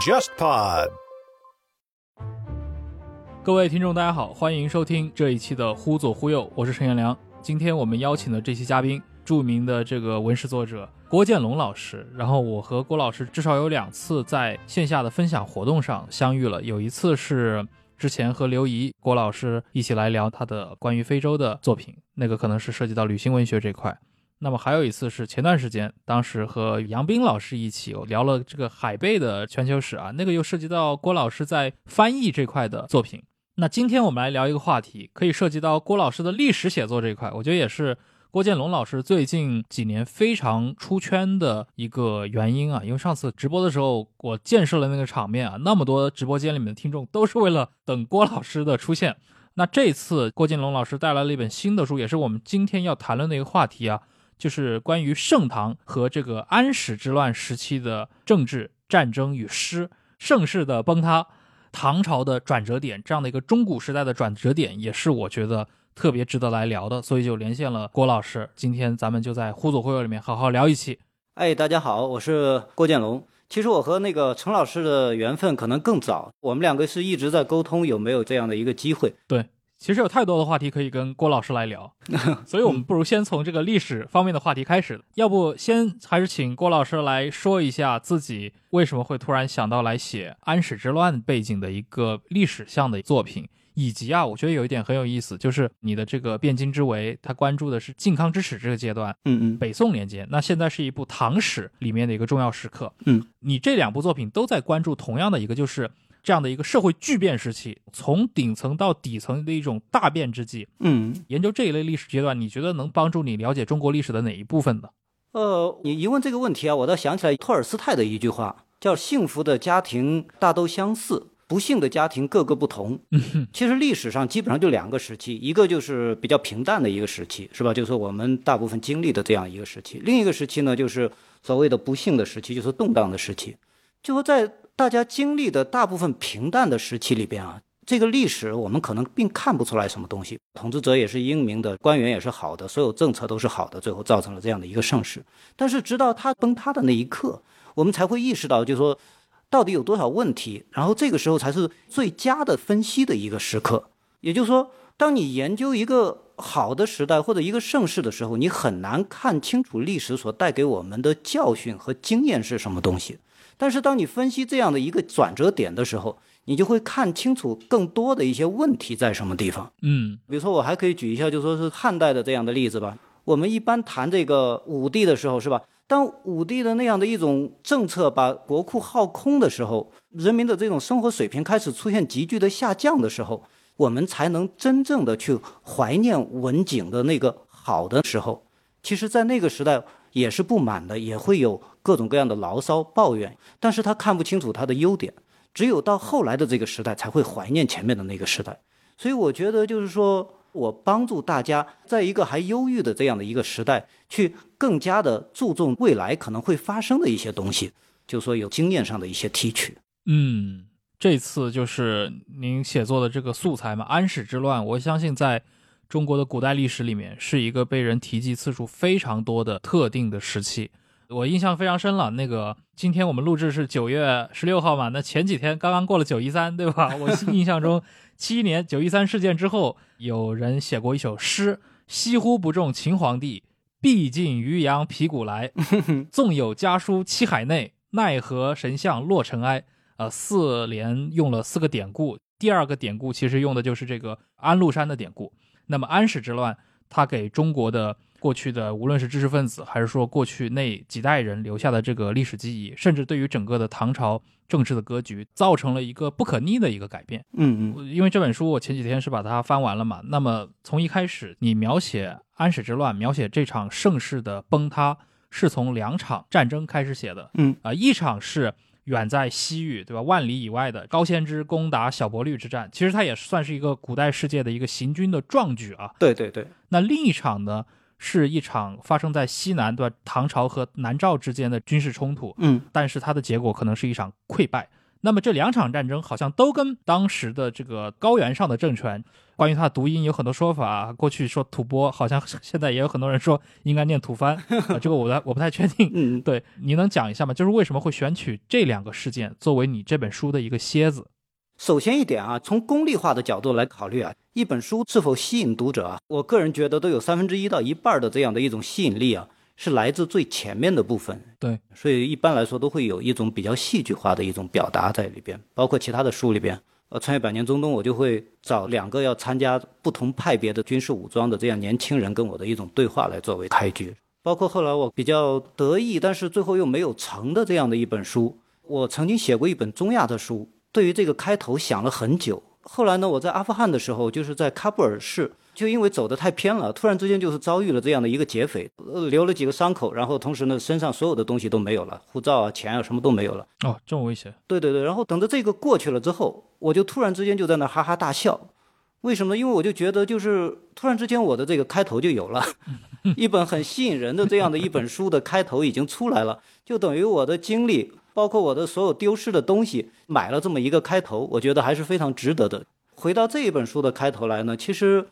JustPod。各位听众，大家好，欢迎收听这一期的《忽左忽右》，我是陈彦良。今天我们邀请的这期嘉宾，著名的这个文史作者郭建龙老师。然后我和郭老师至少有两次在线下的分享活动上相遇了，有一次是之前和刘怡郭老师一起来聊他的关于非洲的作品，那个可能是涉及到旅行文学这块。那么还有一次是前段时间，当时和杨斌老师一起聊了这个海贝的全球史啊，那个又涉及到郭老师在翻译这块的作品。那今天我们来聊一个话题，可以涉及到郭老师的历史写作这一块，我觉得也是郭建龙老师最近几年非常出圈的一个原因啊。因为上次直播的时候，我见识了那个场面啊，那么多直播间里面的听众都是为了等郭老师的出现。那这次郭建龙老师带来了一本新的书，也是我们今天要谈论的一个话题啊。就是关于盛唐和这个安史之乱时期的政治战争与诗，盛世的崩塌，唐朝的转折点，这样的一个中古时代的转折点，也是我觉得特别值得来聊的，所以就连线了郭老师。今天咱们就在忽左忽右里面好好聊一期。哎，大家好，我是郭建龙。其实我和那个陈老师的缘分可能更早，我们两个是一直在沟通，有没有这样的一个机会？对。其实有太多的话题可以跟郭老师来聊，所以我们不如先从这个历史方面的话题开始。要不先还是请郭老师来说一下自己为什么会突然想到来写安史之乱背景的一个历史向的作品，以及啊，我觉得有一点很有意思，就是你的这个汴京之围，它关注的是靖康之耻这个阶段，嗯嗯，北宋年间，那现在是一部唐史里面的一个重要时刻，嗯，你这两部作品都在关注同样的一个就是。这样的一个社会巨变时期，从顶层到底层的一种大变之际，嗯，研究这一类历史阶段，你觉得能帮助你了解中国历史的哪一部分呢？呃，你一问这个问题啊，我倒想起来托尔斯泰的一句话，叫“幸福的家庭大都相似，不幸的家庭各个不同”。其实历史上基本上就两个时期，一个就是比较平淡的一个时期，是吧？就是我们大部分经历的这样一个时期；另一个时期呢，就是所谓的不幸的时期，就是动荡的时期。就说在。大家经历的大部分平淡的时期里边啊，这个历史我们可能并看不出来什么东西。统治者也是英明的，官员也是好的，所有政策都是好的，最后造成了这样的一个盛世。但是直到它崩塌的那一刻，我们才会意识到，就是说到底有多少问题。然后这个时候才是最佳的分析的一个时刻。也就是说，当你研究一个好的时代或者一个盛世的时候，你很难看清楚历史所带给我们的教训和经验是什么东西。但是，当你分析这样的一个转折点的时候，你就会看清楚更多的一些问题在什么地方。嗯，比如说，我还可以举一下，就说是汉代的这样的例子吧。我们一般谈这个武帝的时候，是吧？当武帝的那样的一种政策把国库耗空的时候，人民的这种生活水平开始出现急剧的下降的时候，我们才能真正的去怀念文景的那个好的时候。其实，在那个时代。也是不满的，也会有各种各样的牢骚抱怨，但是他看不清楚他的优点，只有到后来的这个时代才会怀念前面的那个时代。所以我觉得就是说我帮助大家在一个还忧郁的这样的一个时代，去更加的注重未来可能会发生的一些东西，就说有经验上的一些提取。嗯，这次就是您写作的这个素材嘛，安史之乱，我相信在。中国的古代历史里面是一个被人提及次数非常多的特定的时期，我印象非常深了。那个今天我们录制是九月十六号嘛，那前几天刚刚过了九一三，对吧？我印象中 七一年九一三事件之后，有人写过一首诗：“西乎不中秦皇帝，毕竟渔阳鼙鼓来。纵有家书七海内，奈何神像落尘埃。”呃，四连用了四个典故，第二个典故其实用的就是这个安禄山的典故。那么安史之乱，它给中国的过去的无论是知识分子，还是说过去那几代人留下的这个历史记忆，甚至对于整个的唐朝政治的格局，造成了一个不可逆的一个改变。嗯嗯，因为这本书我前几天是把它翻完了嘛。那么从一开始，你描写安史之乱，描写这场盛世的崩塌，是从两场战争开始写的。嗯啊，一场是。远在西域，对吧？万里以外的高仙芝攻打小勃律之战，其实它也算是一个古代世界的一个行军的壮举啊。对对对。那另一场呢，是一场发生在西南，对吧？唐朝和南诏之间的军事冲突。嗯。但是它的结果可能是一场溃败。那么这两场战争好像都跟当时的这个高原上的政权，关于它的读音有很多说法。过去说吐蕃，好像现在也有很多人说应该念吐蕃，啊，这个我我不太确定。嗯，对，你能讲一下吗？就是为什么会选取这两个事件作为你这本书的一个楔子？首先一点啊，从功利化的角度来考虑啊，一本书是否吸引读者啊，我个人觉得都有三分之一到一半的这样的一种吸引力啊。是来自最前面的部分，对，所以一般来说都会有一种比较戏剧化的一种表达在里边，包括其他的书里边，呃，穿越百年中东，我就会找两个要参加不同派别的军事武装的这样年轻人跟我的一种对话来作为开局，包括后来我比较得意，但是最后又没有成的这样的一本书，我曾经写过一本中亚的书，对于这个开头想了很久，后来呢，我在阿富汗的时候，就是在喀布尔市。就因为走得太偏了，突然之间就是遭遇了这样的一个劫匪，呃，留了几个伤口，然后同时呢，身上所有的东西都没有了，护照啊、钱啊，什么都没有了。哦，这么危险？对对对。然后等着这个过去了之后，我就突然之间就在那哈哈大笑。为什么？因为我就觉得，就是突然之间我的这个开头就有了，一本很吸引人的这样的一本书的开头已经出来了，就等于我的经历，包括我的所有丢失的东西，买了这么一个开头，我觉得还是非常值得的。回到这一本书的开头来呢，其实。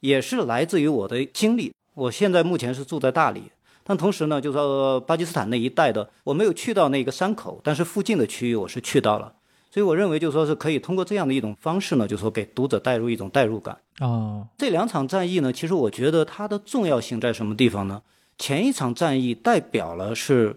也是来自于我的经历。我现在目前是住在大理，但同时呢，就说巴基斯坦那一带的，我没有去到那个山口，但是附近的区域我是去到了。所以我认为，就说是可以通过这样的一种方式呢，就说给读者带入一种代入感。哦，这两场战役呢，其实我觉得它的重要性在什么地方呢？前一场战役代表了是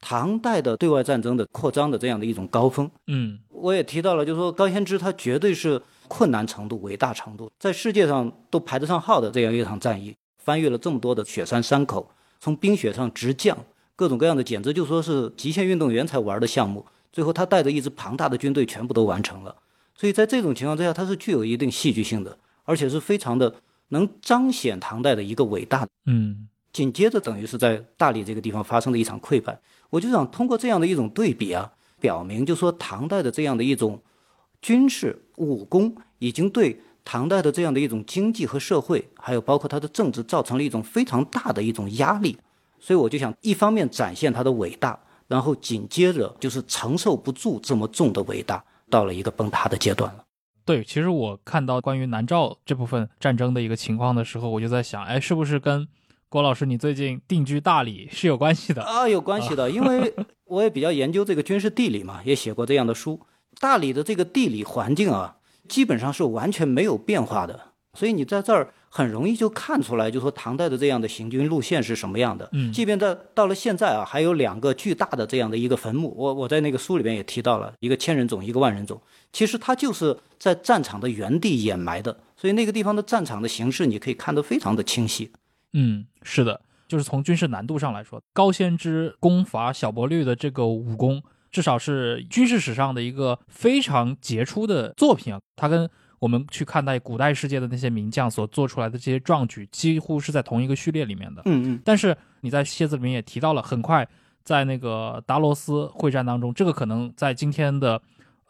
唐代的对外战争的扩张的这样的一种高峰。嗯，我也提到了，就是说高仙芝他绝对是。困难程度、伟大程度，在世界上都排得上号的这样一场战役，翻越了这么多的雪山山口，从冰雪上直降，各种各样的，简直就说是极限运动员才玩的项目。最后他带着一支庞大的军队全部都完成了。所以在这种情况之下，它是具有一定戏剧性的，而且是非常的能彰显唐代的一个伟大。嗯，紧接着等于是在大理这个地方发生的一场溃败，我就想通过这样的一种对比啊，表明就说唐代的这样的一种。军事武功已经对唐代的这样的一种经济和社会，还有包括它的政治，造成了一种非常大的一种压力。所以我就想，一方面展现他的伟大，然后紧接着就是承受不住这么重的伟大，到了一个崩塌的阶段了。对，其实我看到关于南诏这部分战争的一个情况的时候，我就在想，哎，是不是跟郭老师你最近定居大理是有关系的啊？有关系的，因为我也比较研究这个军事地理嘛，也写过这样的书。大理的这个地理环境啊，基本上是完全没有变化的，所以你在这儿很容易就看出来，就说唐代的这样的行军路线是什么样的。嗯，即便在到了现在啊，还有两个巨大的这样的一个坟墓，我我在那个书里边也提到了，一个千人冢，一个万人冢，其实它就是在战场的原地掩埋的，所以那个地方的战场的形式你可以看得非常的清晰。嗯，是的，就是从军事难度上来说，高仙芝攻伐小波律的这个武功。至少是军事史上的一个非常杰出的作品啊！它跟我们去看待古代世界的那些名将所做出来的这些壮举，几乎是在同一个序列里面的。嗯嗯。但是你在蝎子里面也提到了，很快在那个达罗斯会战当中，这个可能在今天的。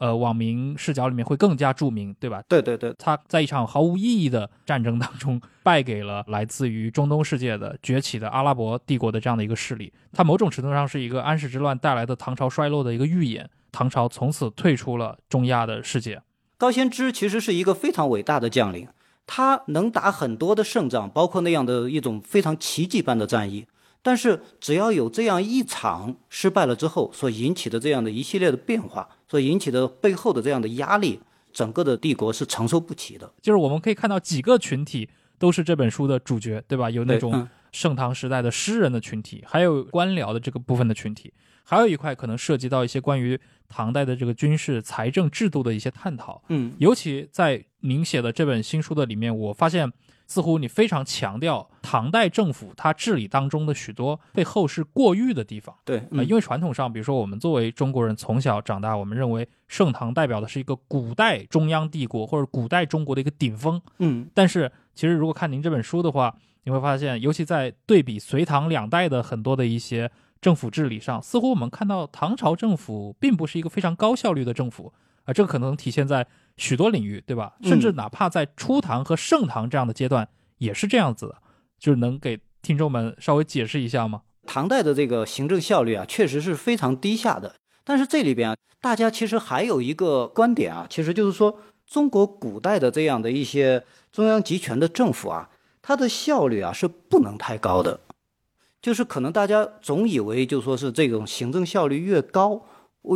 呃，网民视角里面会更加著名，对吧？对对对，他在一场毫无意义的战争当中败给了来自于中东世界的崛起的阿拉伯帝国的这样的一个势力。他某种程度上是一个安史之乱带来的唐朝衰落的一个预演。唐朝从此退出了中亚的世界。高仙芝其实是一个非常伟大的将领，他能打很多的胜仗，包括那样的一种非常奇迹般的战役。但是只要有这样一场失败了之后所引起的这样的一系列的变化，所引起的背后的这样的压力，整个的帝国是承受不起的。就是我们可以看到几个群体都是这本书的主角，对吧？有那种盛唐时代的诗人的群体，还有官僚的这个部分的群体，还有一块可能涉及到一些关于唐代的这个军事财政制度的一些探讨。嗯，尤其在您写的这本新书的里面，我发现。似乎你非常强调唐代政府它治理当中的许多被后世过誉的地方。对，啊，因为传统上，比如说我们作为中国人从小长大，我们认为盛唐代表的是一个古代中央帝国或者古代中国的一个顶峰。嗯，但是其实如果看您这本书的话，你会发现，尤其在对比隋唐两代的很多的一些政府治理上，似乎我们看到唐朝政府并不是一个非常高效率的政府。啊，这个可能体现在。许多领域，对吧？甚至哪怕在初唐和盛唐这样的阶段，也是这样子的。就是能给听众们稍微解释一下吗？唐代的这个行政效率啊，确实是非常低下的。但是这里边啊，大家其实还有一个观点啊，其实就是说，中国古代的这样的一些中央集权的政府啊，它的效率啊是不能太高的。就是可能大家总以为就说是这种行政效率越高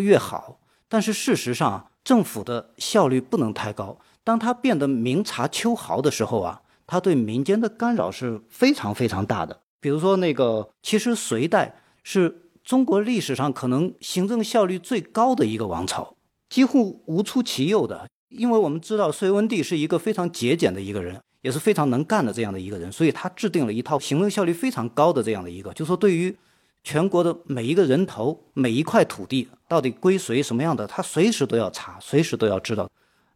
越好，但是事实上政府的效率不能太高。当他变得明察秋毫的时候啊，他对民间的干扰是非常非常大的。比如说那个，其实隋代是中国历史上可能行政效率最高的一个王朝，几乎无出其右的。因为我们知道隋文帝是一个非常节俭的一个人。也是非常能干的这样的一个人，所以他制定了一套行政效率非常高的这样的一个，就是说对于全国的每一个人头、每一块土地到底归谁什么样的，他随时都要查，随时都要知道。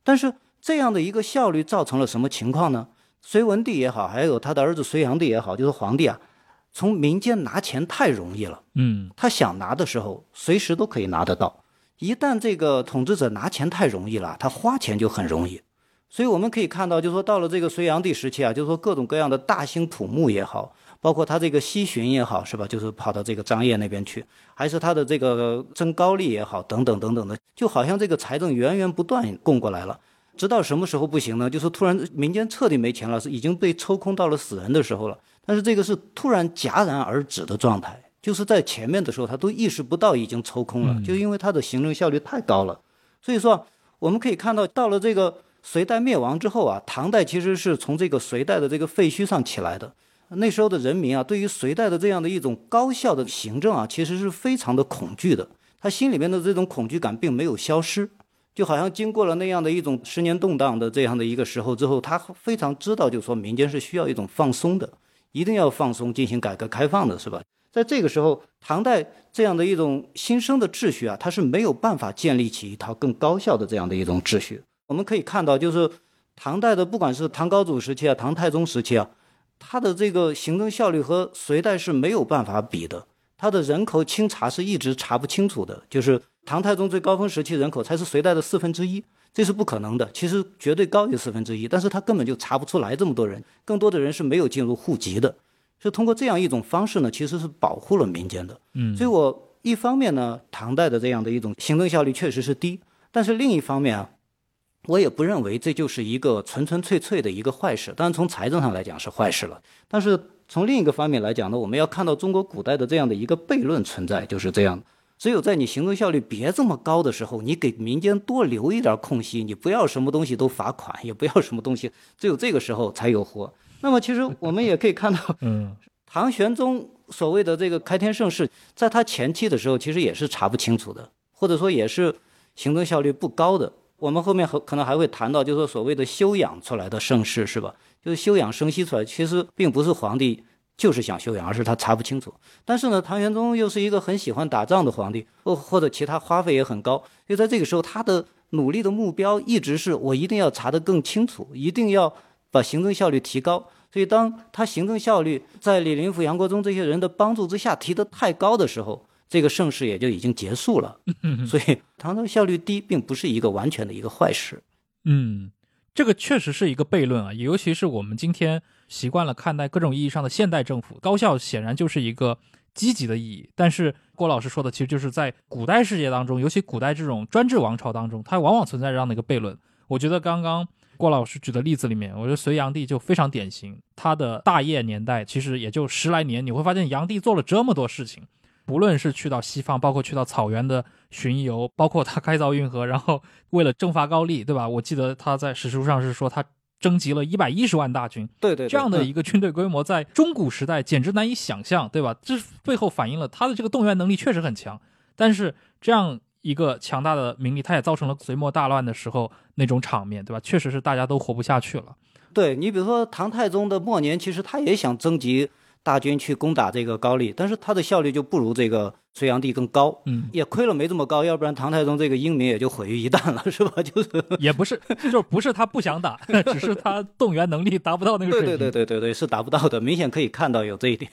但是这样的一个效率造成了什么情况呢？隋文帝也好，还有他的儿子隋炀帝也好，就是皇帝啊，从民间拿钱太容易了。嗯，他想拿的时候，随时都可以拿得到。一旦这个统治者拿钱太容易了，他花钱就很容易。所以我们可以看到，就是说到了这个隋炀帝时期啊，就是说各种各样的大兴土木也好，包括他这个西巡也好，是吧？就是跑到这个张掖那边去，还是他的这个征高丽也好，等等等等的，就好像这个财政源源不断供过来了。直到什么时候不行呢？就是突然民间彻底没钱了，是已经被抽空到了死人的时候了。但是这个是突然戛然而止的状态，就是在前面的时候他都意识不到已经抽空了，就因为他的行政效率太高了。所以说我们可以看到，到了这个。隋代灭亡之后啊，唐代其实是从这个隋代的这个废墟上起来的。那时候的人民啊，对于隋代的这样的一种高效的行政啊，其实是非常的恐惧的。他心里面的这种恐惧感并没有消失，就好像经过了那样的一种十年动荡的这样的一个时候之后，他非常知道，就是说民间是需要一种放松的，一定要放松进行改革开放的，是吧？在这个时候，唐代这样的一种新生的秩序啊，它是没有办法建立起一套更高效的这样的一种秩序。我们可以看到，就是唐代的，不管是唐高祖时期啊，唐太宗时期啊，他的这个行政效率和隋代是没有办法比的。他的人口清查是一直查不清楚的，就是唐太宗最高峰时期人口才是隋代的四分之一，这是不可能的。其实绝对高于四分之一，但是他根本就查不出来这么多人，更多的人是没有进入户籍的。是通过这样一种方式呢，其实是保护了民间的。嗯，所以我一方面呢，唐代的这样的一种行政效率确实是低，但是另一方面啊。我也不认为这就是一个纯纯粹粹的一个坏事，当然从财政上来讲是坏事了。但是从另一个方面来讲呢，我们要看到中国古代的这样的一个悖论存在，就是这样：只有在你行政效率别这么高的时候，你给民间多留一点空隙，你不要什么东西都罚款，也不要什么东西，只有这个时候才有活。那么其实我们也可以看到，嗯，唐玄宗所谓的这个开天盛世，在他前期的时候其实也是查不清楚的，或者说也是行政效率不高的。我们后面可能还会谈到，就是说所谓的修养出来的盛世，是吧？就是休养生息出来，其实并不是皇帝就是想休养，而是他查不清楚。但是呢，唐玄宗又是一个很喜欢打仗的皇帝，或或者其他花费也很高，就在这个时候，他的努力的目标一直是我一定要查得更清楚，一定要把行政效率提高。所以，当他行政效率在李林甫、杨国忠这些人的帮助之下提得太高的时候，这个盛世也就已经结束了，所以唐朝效率低并不是一个完全的一个坏事。嗯，这个确实是一个悖论啊，尤其是我们今天习惯了看待各种意义上的现代政府，高效显然就是一个积极的意义。但是郭老师说的，其实就是在古代世界当中，尤其古代这种专制王朝当中，它往往存在这样的一个悖论。我觉得刚刚郭老师举的例子里面，我觉得隋炀帝就非常典型，他的大业年代其实也就十来年，你会发现炀帝做了这么多事情。不论是去到西方，包括去到草原的巡游，包括他开凿运河，然后为了征伐高丽，对吧？我记得他在史书上是说他征集了一百一十万大军，对对，这样的一个军队规模，在中古时代简直难以想象，对吧？这背后反映了他的这个动员能力确实很强。但是这样一个强大的名利，他也造成了隋末大乱的时候那种场面，对吧？确实是大家都活不下去了。对你比如说唐太宗的末年，其实他也想征集。大军去攻打这个高丽，但是他的效率就不如这个隋炀帝更高，嗯，也亏了没这么高，要不然唐太宗这个英明也就毁于一旦了，是吧？就是也不是，就是不是他不想打，只是他动员能力达不到那个水平。对对对对对对，是达不到的，明显可以看到有这一点。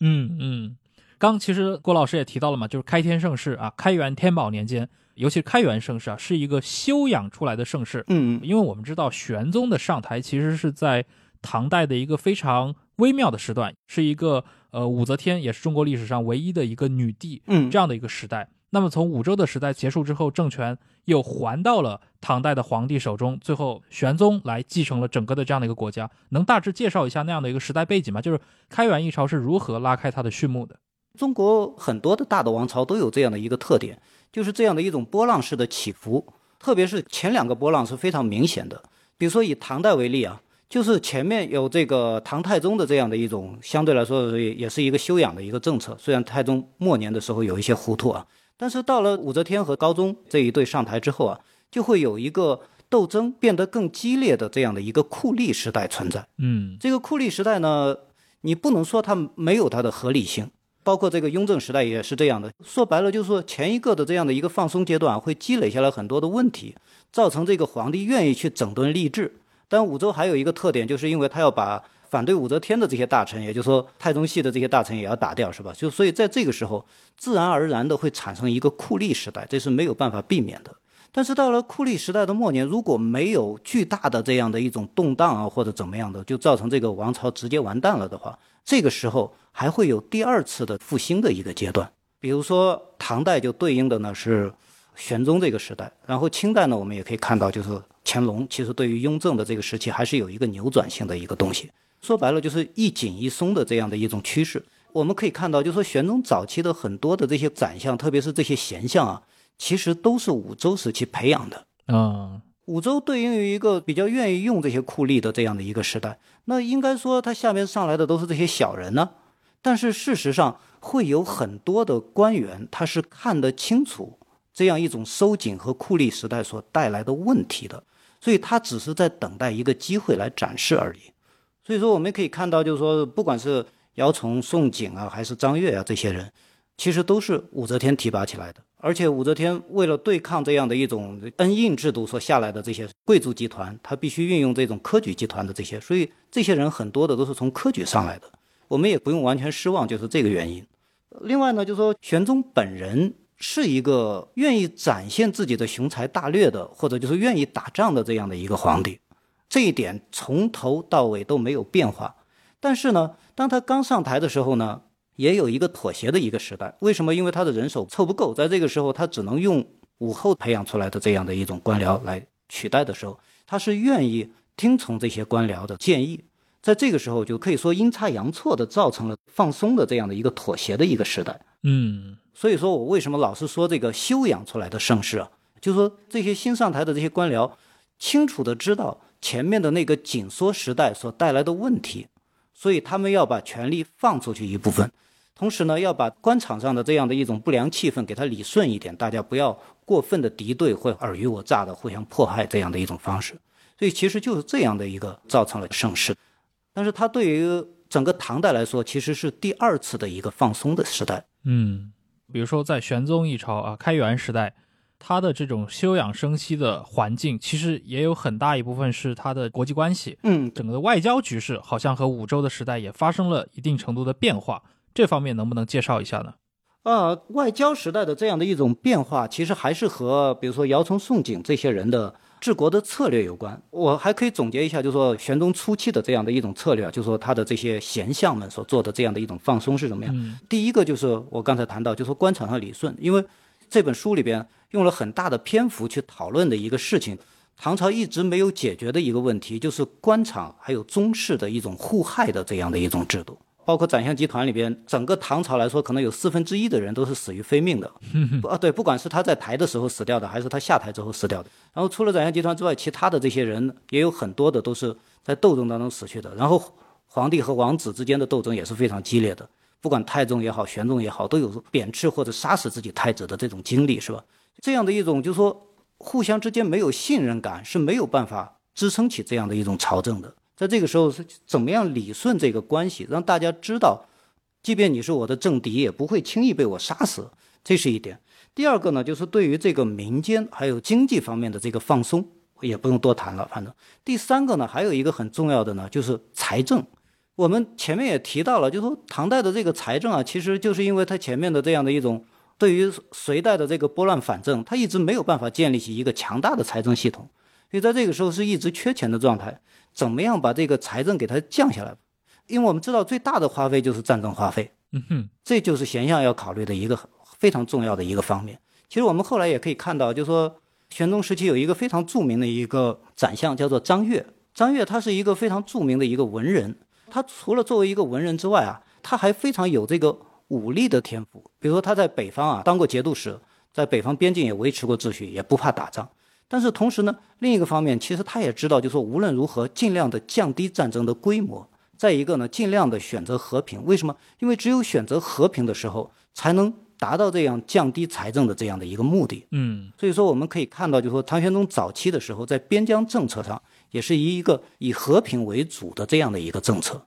嗯嗯，刚其实郭老师也提到了嘛，就是开天盛世啊，开元天宝年间，尤其开元盛世啊，是一个修养出来的盛世。嗯，因为我们知道玄宗的上台其实是在唐代的一个非常。微妙的时段，是一个呃武则天也是中国历史上唯一的一个女帝，嗯，这样的一个时代。那么从武周的时代结束之后，政权又还到了唐代的皇帝手中，最后玄宗来继承了整个的这样的一个国家。能大致介绍一下那样的一个时代背景吗？就是开元一朝是如何拉开它的序幕的？中国很多的大的王朝都有这样的一个特点，就是这样的一种波浪式的起伏，特别是前两个波浪是非常明显的。比如说以唐代为例啊，就是前面有这个唐太宗的这样的一种相对来说也是一个修养的一个政策，虽然太宗末年的时候有一些糊涂啊。但是到了武则天和高宗这一对上台之后啊，就会有一个斗争变得更激烈的这样的一个酷吏时代存在。嗯，这个酷吏时代呢，你不能说它没有它的合理性，包括这个雍正时代也是这样的。说白了，就是说前一个的这样的一个放松阶段会积累下来很多的问题，造成这个皇帝愿意去整顿吏治。但武周还有一个特点，就是因为他要把。反对武则天的这些大臣，也就是说太宗系的这些大臣也要打掉，是吧？就所以在这个时候，自然而然的会产生一个酷吏时代，这是没有办法避免的。但是到了酷吏时代的末年，如果没有巨大的这样的一种动荡啊，或者怎么样的，就造成这个王朝直接完蛋了的话，这个时候还会有第二次的复兴的一个阶段。比如说唐代就对应的呢是玄宗这个时代，然后清代呢，我们也可以看到就是乾隆，其实对于雍正的这个时期还是有一个扭转性的一个东西。说白了就是一紧一松的这样的一种趋势。我们可以看到，就是说玄宗早期的很多的这些宰相，特别是这些贤相啊，其实都是武周时期培养的啊。武周对应于一个比较愿意用这些酷吏的这样的一个时代，那应该说他下面上来的都是这些小人呢。但是事实上会有很多的官员，他是看得清楚这样一种收紧和酷吏时代所带来的问题的，所以他只是在等待一个机会来展示而已。所以说，我们可以看到，就是说，不管是姚崇、宋璟啊，还是张悦啊，这些人，其实都是武则天提拔起来的。而且，武则天为了对抗这样的一种恩印制度所下来的这些贵族集团，他必须运用这种科举集团的这些，所以这些人很多的都是从科举上来的。我们也不用完全失望，就是这个原因。另外呢，就是说，玄宗本人是一个愿意展现自己的雄才大略的，或者就是愿意打仗的这样的一个皇帝。这一点从头到尾都没有变化，但是呢，当他刚上台的时候呢，也有一个妥协的一个时代。为什么？因为他的人手凑不够，在这个时候，他只能用武后培养出来的这样的一种官僚来取代的时候，他是愿意听从这些官僚的建议。在这个时候，就可以说阴差阳错的造成了放松的这样的一个妥协的一个时代。嗯，所以说我为什么老是说这个修养出来的盛世啊？就是说这些新上台的这些官僚，清楚的知道。前面的那个紧缩时代所带来的问题，所以他们要把权力放出去一部分，同时呢，要把官场上的这样的一种不良气氛给它理顺一点，大家不要过分的敌对或尔虞我诈的互相迫害这样的一种方式。所以其实就是这样的一个造成了盛世，但是它对于整个唐代来说，其实是第二次的一个放松的时代。嗯，比如说在玄宗一朝啊，开元时代。他的这种休养生息的环境，其实也有很大一部分是他的国际关系。嗯，整个的外交局势好像和武周的时代也发生了一定程度的变化。这方面能不能介绍一下呢？呃，外交时代的这样的一种变化，其实还是和比如说姚崇、宋璟这些人的治国的策略有关。我还可以总结一下，就是说玄宗初期的这样的一种策略，就是说他的这些贤相们所做的这样的一种放松是怎么样？第一个就是我刚才谈到，就是说官场上理顺，因为这本书里边。用了很大的篇幅去讨论的一个事情，唐朝一直没有解决的一个问题，就是官场还有宗室的一种互害的这样的一种制度。包括宰相集团里边，整个唐朝来说，可能有四分之一的人都是死于非命的。啊，对，不管是他在台的时候死掉的，还是他下台之后死掉的。然后除了宰相集团之外，其他的这些人也有很多的都是在斗争当中死去的。然后皇帝和王子之间的斗争也是非常激烈的，不管太宗也好，玄宗也好，都有贬斥或者杀死自己太子的这种经历，是吧？这样的一种，就是说，互相之间没有信任感，是没有办法支撑起这样的一种朝政的。在这个时候，是怎么样理顺这个关系，让大家知道，即便你是我的政敌，也不会轻易被我杀死。这是一点。第二个呢，就是对于这个民间还有经济方面的这个放松，也不用多谈了。反正第三个呢，还有一个很重要的呢，就是财政。我们前面也提到了，就是说唐代的这个财政啊，其实就是因为它前面的这样的一种。对于隋代的这个拨乱反正，它一直没有办法建立起一个强大的财政系统，所以在这个时候是一直缺钱的状态。怎么样把这个财政给它降下来？因为我们知道最大的花费就是战争花费，嗯哼，这就是贤相要考虑的一个非常重要的一个方面。其实我们后来也可以看到，就是说玄宗时期有一个非常著名的一个宰相叫做张悦。张悦他是一个非常著名的一个文人，他除了作为一个文人之外啊，他还非常有这个武力的天赋。比如说他在北方啊当过节度使，在北方边境也维持过秩序，也不怕打仗。但是同时呢，另一个方面，其实他也知道，就是说无论如何尽量的降低战争的规模。再一个呢，尽量的选择和平。为什么？因为只有选择和平的时候，才能达到这样降低财政的这样的一个目的。嗯，所以说我们可以看到，就是说唐玄宗早期的时候，在边疆政策上也是以一个以和平为主的这样的一个政策。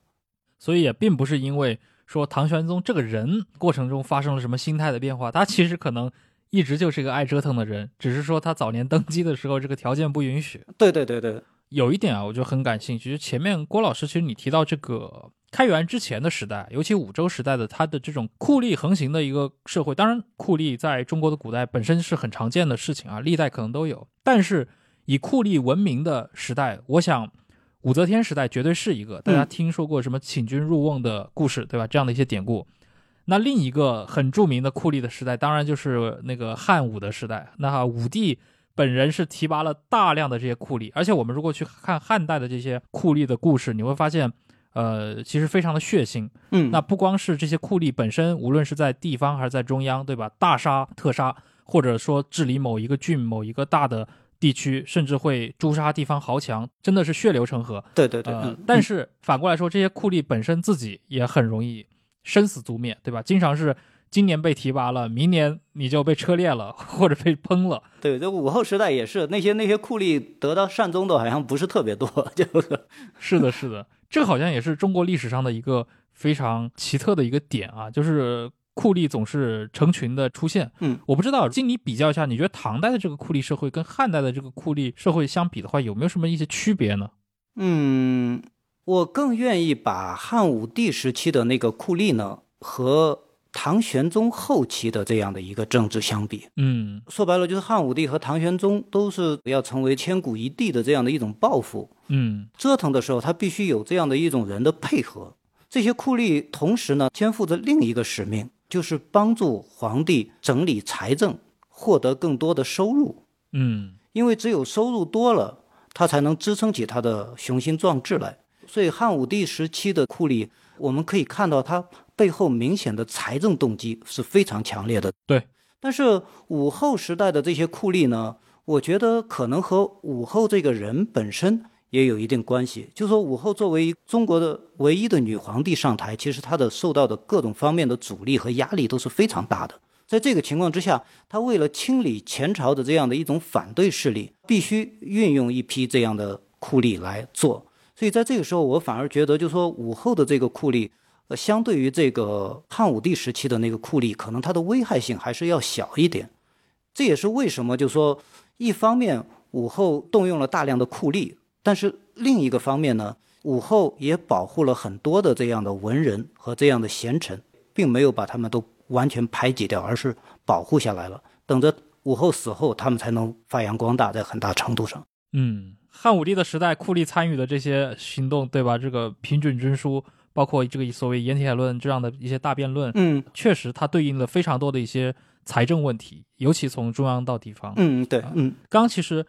所以也并不是因为说唐玄宗这个人过程中发生了什么心态的变化，他其实可能一直就是一个爱折腾的人，只是说他早年登基的时候这个条件不允许。对对对对。有一点啊，我就很感兴趣，就前面郭老师其实你提到这个开元之前的时代，尤其武周时代的它的这种酷吏横行的一个社会，当然酷吏在中国的古代本身是很常见的事情啊，历代可能都有。但是以酷吏闻名的时代，我想武则天时代绝对是一个。大家听说过什么请君入瓮的故事，对吧？这样的一些典故。那另一个很著名的酷吏的时代，当然就是那个汉武的时代。那武帝。本人是提拔了大量的这些酷吏，而且我们如果去看汉代的这些酷吏的故事，你会发现，呃，其实非常的血腥。嗯，那不光是这些酷吏本身，无论是在地方还是在中央，对吧？大杀特杀，或者说治理某一个郡、某一个大的地区，甚至会诛杀地方豪强，真的是血流成河。对对对。但是反过来说，这些酷吏本身自己也很容易生死族灭，对吧？经常是。今年被提拔了，明年你就被车裂了，或者被烹了。对，这武后时代也是，那些那些酷吏得到善终的，好像不是特别多，就是 是的，是的，这个好像也是中国历史上的一个非常奇特的一个点啊，就是酷吏总是成群的出现。嗯，我不知道，经你比较一下，你觉得唐代的这个酷吏社会跟汉代的这个酷吏社会相比的话，有没有什么一些区别呢？嗯，我更愿意把汉武帝时期的那个酷吏呢和。唐玄宗后期的这样的一个政治相比，嗯，说白了就是汉武帝和唐玄宗都是要成为千古一帝的这样的一种抱负，嗯，折腾的时候他必须有这样的一种人的配合。这些酷吏同时呢肩负着另一个使命，就是帮助皇帝整理财政，获得更多的收入，嗯，因为只有收入多了，他才能支撑起他的雄心壮志来。所以汉武帝时期的酷吏，我们可以看到他。背后明显的财政动机是非常强烈的。对，但是武后时代的这些酷吏呢，我觉得可能和武后这个人本身也有一定关系。就说武后作为中国的唯一的女皇帝上台，其实她的受到的各种方面的阻力和压力都是非常大的。在这个情况之下，她为了清理前朝的这样的一种反对势力，必须运用一批这样的酷吏来做。所以在这个时候，我反而觉得，就说武后的这个酷吏。呃，相对于这个汉武帝时期的那个酷吏，可能它的危害性还是要小一点。这也是为什么，就说一方面武后动用了大量的酷吏，但是另一个方面呢，武后也保护了很多的这样的文人和这样的贤臣，并没有把他们都完全排挤掉，而是保护下来了。等着武后死后，他们才能发扬光大，在很大程度上。嗯，汉武帝的时代，酷吏参与的这些行动，对吧？这个平准军书。包括这个所谓盐铁论这样的一些大辩论，嗯，确实它对应了非常多的一些财政问题，尤其从中央到地方，嗯，对，嗯，刚其实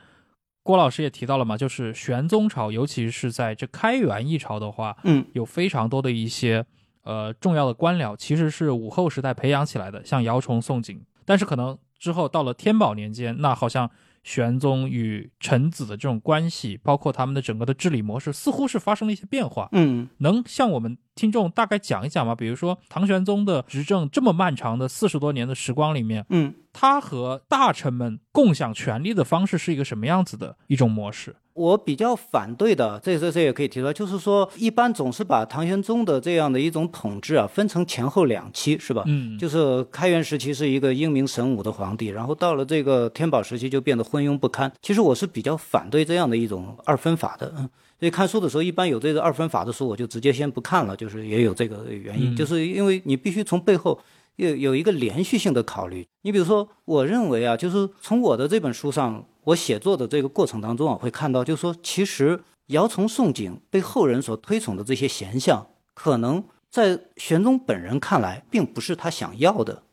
郭老师也提到了嘛，就是玄宗朝，尤其是在这开元一朝的话，嗯，有非常多的一些呃重要的官僚，其实是武后时代培养起来的，像姚崇、宋璟，但是可能之后到了天宝年间，那好像。玄宗与臣子的这种关系，包括他们的整个的治理模式，似乎是发生了一些变化。嗯，能向我们听众大概讲一讲吗？比如说唐玄宗的执政这么漫长的四十多年的时光里面，嗯，他和大臣们共享权力的方式是一个什么样子的一种模式？我比较反对的，这这这也可以提出来，就是说，一般总是把唐玄宗的这样的一种统治啊，分成前后两期，是吧？嗯，就是开元时期是一个英明神武的皇帝，然后到了这个天宝时期就变得昏庸不堪。其实我是比较反对这样的一种二分法的，嗯，所以看书的时候，一般有这个二分法的书，我就直接先不看了，就是也有这个原因，就是因为你必须从背后。有有一个连续性的考虑，你比如说，我认为啊，就是从我的这本书上，我写作的这个过程当中啊，会看到，就是说，其实姚崇、宋璟被后人所推崇的这些贤相，可能在玄宗本人看来，并不是他想要的。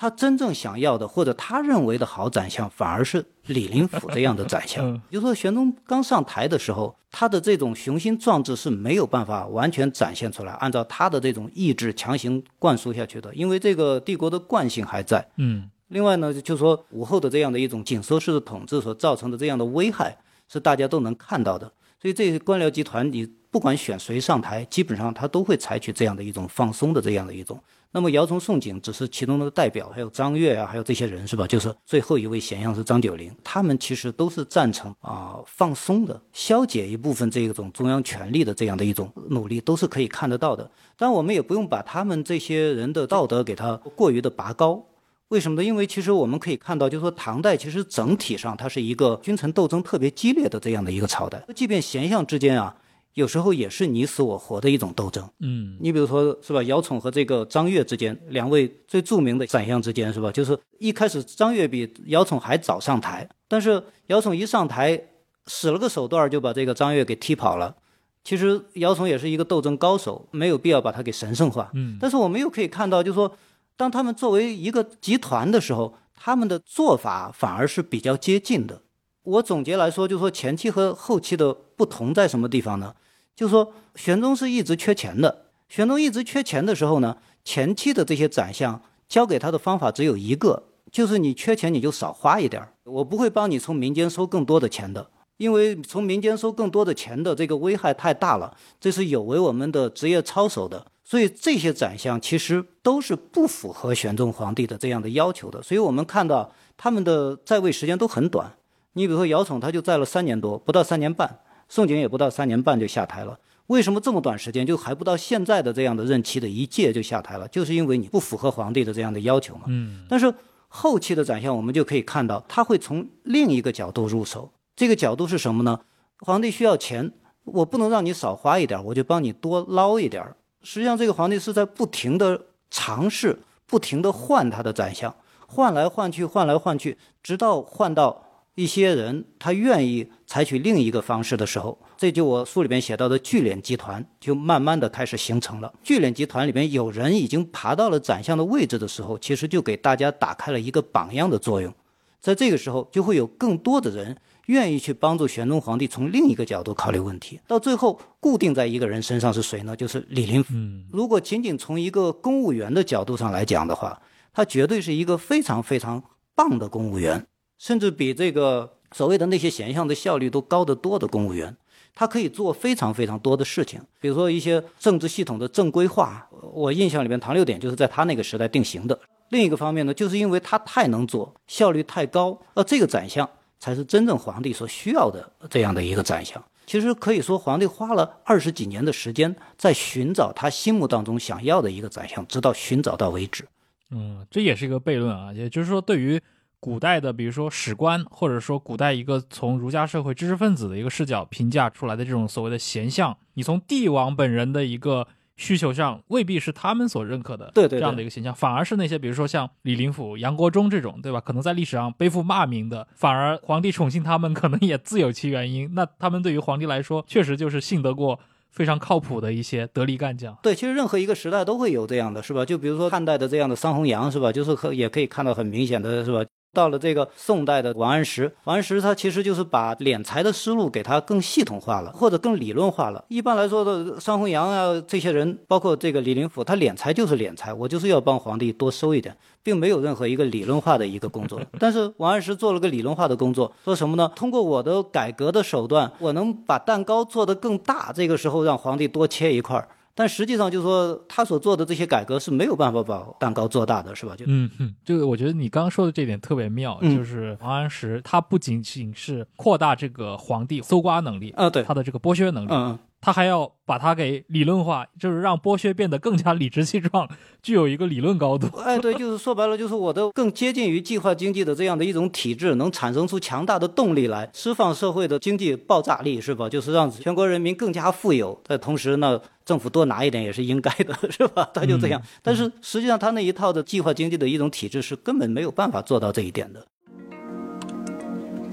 他真正想要的或者他认为的好宰相，反而是李林甫这样的宰相。嗯比如说玄宗刚上台的时候，他的这种雄心壮志是没有办法完全展现出来，按照他的这种意志强行灌输下去的，因为这个帝国的惯性还在。嗯另外呢，就是说武后的这样的一种紧缩式的统治所造成的这样的危害，是大家都能看到的。所以这些官僚集团，你不管选谁上台，基本上他都会采取这样的一种放松的这样的一种。那么姚崇、宋璟只是其中的代表，还有张悦啊，还有这些人是吧？就是最后一位贤相是张九龄，他们其实都是赞成啊、放松的，消解一部分这一种中央权力的这样的一种努力，都是可以看得到的。但我们也不用把他们这些人的道德给他过于的拔高。为什么呢？因为其实我们可以看到，就是说唐代其实整体上它是一个君臣斗争特别激烈的这样的一个朝代，即便贤相之间啊，有时候也是你死我活的一种斗争。嗯你比如说是吧，姚崇和这个张悦之间，两位最著名的宰相之间是吧？就是一开始张悦比姚崇还早上台，但是姚崇一上台使了个手段就把这个张悦给踢跑了。其实姚崇也是一个斗争高手，没有必要把他给神圣化。嗯但是我们又可以看到，就是说，当他们作为一个集团的时候，他们的做法反而是比较接近的。我总结来说，就是说前期和后期的不同在什么地方呢？就是说玄宗是一直缺钱的，玄宗一直缺钱的时候呢，前期的这些宰相教给他的方法只有一个，就是你缺钱你就少花一点儿，我不会帮你从民间收更多的钱的。因为从民间收更多的钱的这个危害太大了，这是有违我们的职业操守的。所以这些宰相其实都是不符合玄宗皇帝的这样的要求的。所以我们看到他们的在位时间都很短。你比如说姚崇，他就在了三年多，不到三年半；宋璟也不到三年半就下台了。为什么这么短时间就还不到现在的这样的任期的一届就下台了？就是因为你不符合皇帝的这样的要求嘛。嗯但是后期的宰相，我们就可以看到，他会从另一个角度入手。这个角度是什么呢？皇帝需要钱，我不能让你少花一点，我就帮你多捞一点。实际上，这个皇帝是在不停的尝试，不停的换他的宰相，换来换去，换来换去，直到换到一些人他愿意采取另一个方式的时候，这就我书里边写到的聚敛集团就慢慢的开始形成了。聚敛集团里边有人已经爬到了宰相的位置的时候，其实就给大家打开了一个榜样的作用。在这个时候，就会有更多的人愿意去帮助玄宗皇帝从另一个角度考虑问题。到最后，固定在一个人身上是谁呢？就是李林甫。嗯如果仅仅从一个公务员的角度上来讲的话，他绝对是一个非常非常棒的公务员，甚至比这个所谓的那些贤相的效率都高得多的公务员。他可以做非常非常多的事情，比如说一些政治系统的正规化。我印象里面，唐六典就是在他那个时代定型的。另一个方面呢，就是因为他太能做，效率太高，而这个宰相才是真正皇帝所需要的这样的一个宰相。其实可以说，皇帝花了二十几年的时间在寻找他心目当中想要的一个宰相，直到寻找到为止。嗯，这也是一个悖论啊，也就是说，对于古代的，比如说史官，或者说古代一个从儒家社会知识分子的一个视角评价出来的这种所谓的贤相，你从帝王本人的一个需求上，未必是他们所认可的，对对对这样的一个形象，反而是那些比如说像李林甫、杨国忠这种，对吧？可能在历史上背负骂名的，反而皇帝宠幸他们，可能也自有其原因。那他们对于皇帝来说，确实就是信得过。非常靠谱的一些得力干将，对，其实任何一个时代都会有这样的，是吧？就比如说汉代的这样的桑弘羊，是吧？就是可也可以看到很明显的，是吧？到了这个宋代的王安石，王安石他其实就是把敛财的思路给他更系统化了，或者更理论化了。一般来说的桑弘羊啊，这些人，包括这个李林甫，他敛财就是敛财，我就是要帮皇帝多收一点，并没有任何一个理论化的一个工作。但是王安石做了个理论化的工作，说什么呢？通过我的改革的手段，我能把蛋糕做得更大，这个时候让皇帝多切一块儿。但实际上，就是说他所做的这些改革是没有办法把蛋糕做大的，是吧？就嗯哼，这个我觉得你刚刚说的这点特别妙，嗯。就是王安石他不仅仅是扩大这个皇帝搜刮能力，啊，对，他的这个剥削能力，嗯嗯，他还要把它给理论化，就是让剥削变得更加理直气壮，具有一个理论高度。哎，对，就是说白了，就是我的更接近于计划经济的这样的一种体制，能产生出强大的动力来，释放社会的经济爆炸力，是吧？就是让全国人民更加富有，在同时呢，政府多拿一点也是应该的，是吧？他就这样。但是实际上，他那一套的计划经济的一种体制是根本没有办法做到这一点的。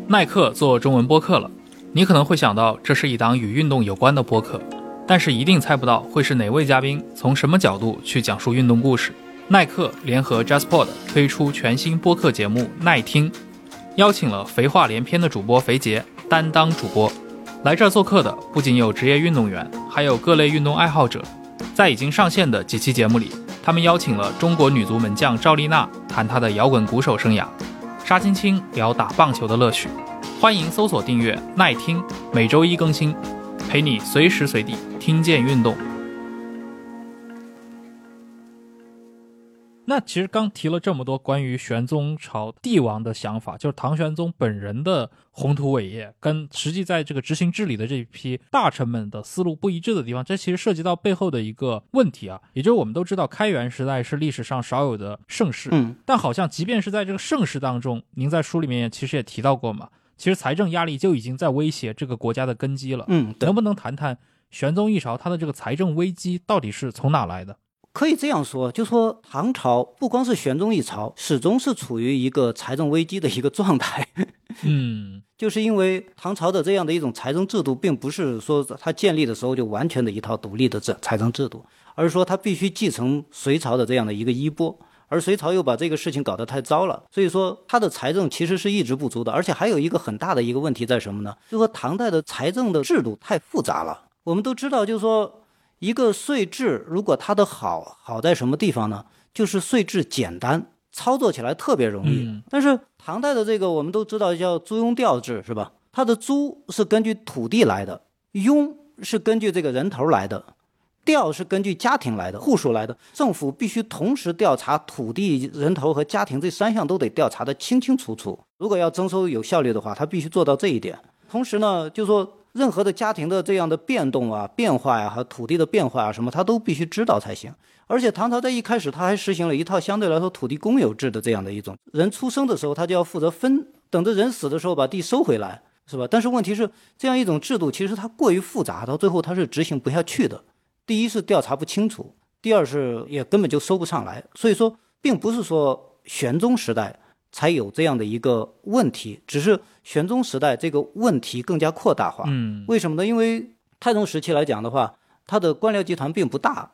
耐克做中文播客了，你可能会想到这是一档与运动有关的播客，但是一定猜不到会是哪位嘉宾从什么角度去讲述运动故事。耐克联合 JASPO 的推出全新播客节目《耐听》，邀请了肥话连篇的主播肥杰担当主播。来这儿做客的不仅有职业运动员，还有各类运动爱好者。在已经上线的几期节目里，他们邀请了中国女足门将赵丽娜谈她的摇滚鼓手生涯，沙青青聊打棒球的乐趣。欢迎搜索订阅《耐听》，每周一更新，陪你随时随地听见运动。那其实刚提了这么多关于玄宗朝帝王的想法，就是唐玄宗本人的宏图伟业，跟实际在这个执行治理的这一批大臣们的思路不一致的地方，这其实涉及到背后的一个问题啊。也就是我们都知道，开元时代是历史上少有的盛世，嗯，但好像即便是在这个盛世当中，您在书里面其实也提到过嘛，其实财政压力就已经在威胁这个国家的根基了。嗯，能，不能谈谈玄宗一朝他的这个财政危机到底是从哪来的？可以这样说，就说唐朝不光是玄宗一朝，始终是处于一个财政危机的一个状态。嗯 就是因为唐朝的这样的一种财政制度，并不是说它建立的时候就完全的一套独立的这财政制度，而是说它必须继承隋朝的这样的一个衣钵。而隋朝又把这个事情搞得太糟了，所以说它的财政其实是一直不足的，而且还有一个很大的一个问题在什么呢？就说唐代的财政的制度太复杂了。我们都知道，就是说一个税制，如果它的好好在什么地方呢？就是税制简单，操作起来特别容易。嗯但是唐代的这个我们都知道叫租庸调制，是吧？它的租是根据土地来的，庸是根据这个人头来的，调是根据家庭来的，户数来的。政府必须同时调查土地、人头和家庭这三项都得调查的清清楚楚。如果要征收有效率的话，它必须做到这一点。同时呢，就说任何的家庭的这样的变动啊、变化呀、和土地的变化啊什么，他都必须知道才行。而且唐朝在一开始，他还实行了一套相对来说土地公有制的这样的一种，人出生的时候他就要负责分，等着人死的时候把地收回来，是吧？但是问题是，这样一种制度其实它过于复杂，到最后它是执行不下去的。第一是调查不清楚，第二是也根本就收不上来。所以说，并不是说玄宗时代才有这样的一个问题，只是玄宗时代这个问题更加扩大化。嗯为什么呢？因为太宗时期来讲的话，他的官僚集团并不大。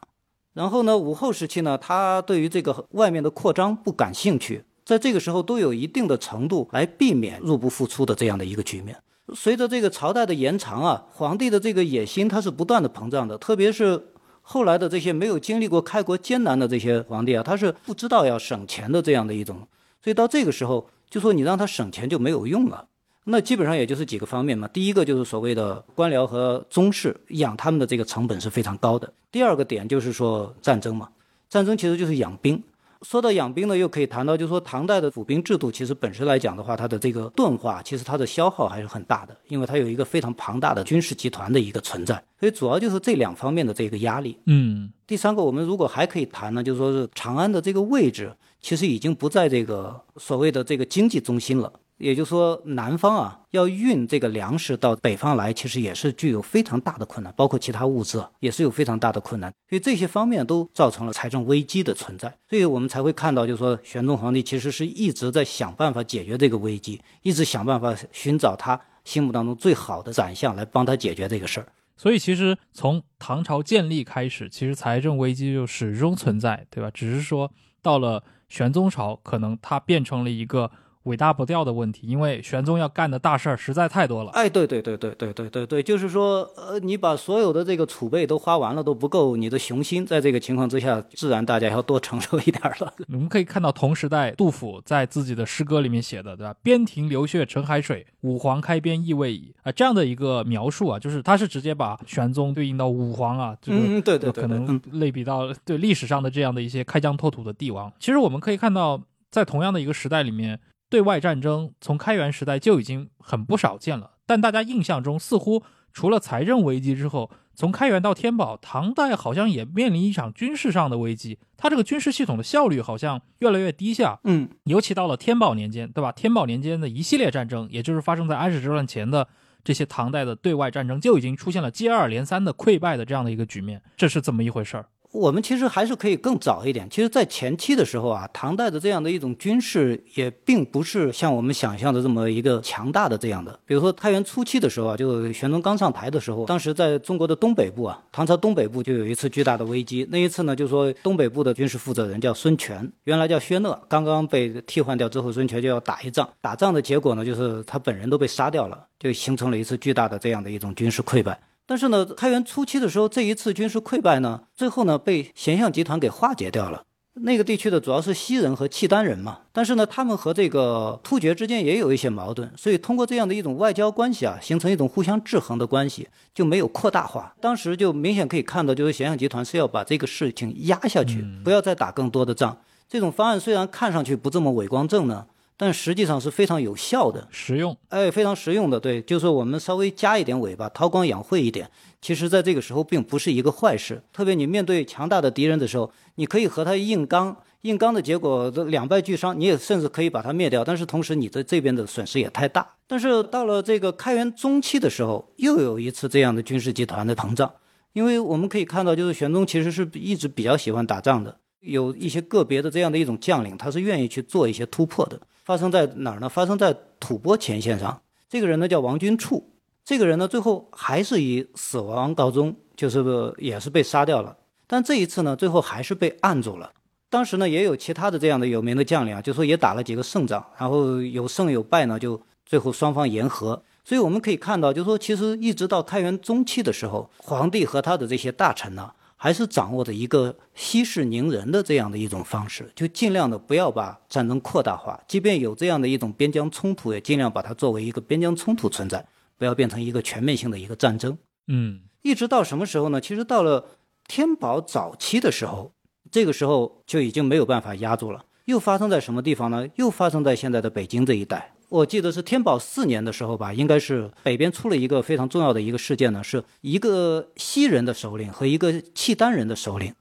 然后呢，武后时期呢，他对于这个外面的扩张不感兴趣，在这个时候都有一定的程度来避免入不敷出的这样的一个局面。随着这个朝代的延长啊，皇帝的这个野心他是不断的膨胀的，特别是后来的这些没有经历过开国艰难的这些皇帝啊，他是不知道要省钱的这样的一种，所以到这个时候，就说你让他省钱就没有用了。那基本上也就是几个方面嘛。第一个就是所谓的官僚和宗室养他们的这个成本是非常高的。第二个点就是说战争嘛，战争其实就是养兵。说到养兵呢，又可以谈到，就是说唐代的府兵制度，其实本身来讲的话，它的这个钝化，其实它的消耗还是很大的，因为它有一个非常庞大的军事集团的一个存在，所以主要就是这两方面的这个压力。嗯第三个，我们如果还可以谈呢，就是说是长安的这个位置，其实已经不在这个所谓的这个经济中心了。也就是说，南方啊要运这个粮食到北方来，其实也是具有非常大的困难，包括其他物资啊，也是有非常大的困难。所以这些方面都造成了财政危机的存在。所以我们才会看到，就是说玄宗皇帝其实是一直在想办法解决这个危机，一直想办法寻找他心目当中最好的宰相来帮他解决这个事儿。所以其实从唐朝建立开始，其实财政危机就始终存在，对吧？只是说到了玄宗朝，可能它变成了一个尾大不掉的问题，因为玄宗要干的大事儿实在太多了。哎，对对对对对对对对，就是说，呃，你把所有的这个储备都花完了都不够，你的雄心在这个情况之下，自然大家要多承受一点儿了。我们可以看到同时代杜甫在自己的诗歌里面写的，对吧？边庭流血成海水，五皇开边亦未已啊，这样的一个描述啊，就是他是直接把玄宗对应到五皇啊，这个嗯，对对对对，可能嗯类比到对历史上的这样的一些开疆拓土的帝王。其实我们可以看到，在同样的一个时代里面，对外战争从开元时代就已经很不少见了，但大家印象中似乎除了财政危机之后，从开元到天宝，唐代好像也面临一场军事上的危机，它这个军事系统的效率好像越来越低下。嗯尤其到了天宝年间，对吧？天宝年间的一系列战争，也就是发生在安史之乱前的这些唐代的对外战争，就已经出现了接二连三的溃败的这样的一个局面。这是怎么一回事儿？我们其实还是可以更早一点。其实，在前期的时候啊，唐代的这样的一种军事也并不是像我们想象的这么一个强大的这样的。比如说，开元初期的时候啊，就玄宗刚上台的时候，当时在中国的东北部啊，唐朝东北部就有一次巨大的危机。那一次呢，就说东北部的军事负责人叫孙权，原来叫薛讷，刚刚被替换掉之后，孙权就要打一仗。打仗的结果呢，就是他本人都被杀掉了，就形成了一次巨大的这样的一种军事溃败。但是呢，开元初期的时候，这一次军事溃败呢，最后呢被咸相集团给化解掉了。那个地区的主要是西人和契丹人嘛，但是呢，他们和这个突厥之间也有一些矛盾，所以通过这样的一种外交关系啊，形成一种互相制衡的关系，就没有扩大化。当时就明显可以看到，就是咸相集团是要把这个事情压下去，不要再打更多的仗。这种方案虽然看上去不这么伟光正呢。但实际上是非常有效的，实用，哎，非常实用的，对，就是我们稍微加一点尾巴，韬光养晦一点，其实在这个时候并不是一个坏事。特别你面对强大的敌人的时候，你可以和他硬刚，硬刚的结果两败俱伤，你也甚至可以把他灭掉。但是同时你的这边的损失也太大。但是到了这个开元中期的时候，又有一次这样的军事集团的膨胀，因为我们可以看到，就是玄宗其实是一直比较喜欢打仗的，有一些个别的这样的一种将领，他是愿意去做一些突破的。发生在哪儿呢？发生在吐蕃前线上。这个人呢叫王君处，这个人呢最后还是以死亡告终，就是也是被杀掉了。但这一次呢，最后还是被按住了。当时呢也有其他的这样的有名的将领啊，就说也打了几个胜仗，然后有胜有败呢，就最后双方言和。所以我们可以看到，就说其实一直到开元中期的时候，皇帝和他的这些大臣呢。还是掌握着一个息事宁人的这样的一种方式，就尽量的不要把战争扩大化，即便有这样的一种边疆冲突，也尽量把它作为一个边疆冲突存在，不要变成一个全面性的一个战争。嗯，一直到什么时候呢？其实到了天宝早期的时候，这个时候就已经没有办法压住了。又发生在什么地方呢？又发生在现在的北京这一带。我记得是天宝四年的时候吧，应该是北边出了一个非常重要的一个事件呢，是一个西人的首领和一个契丹人的首领，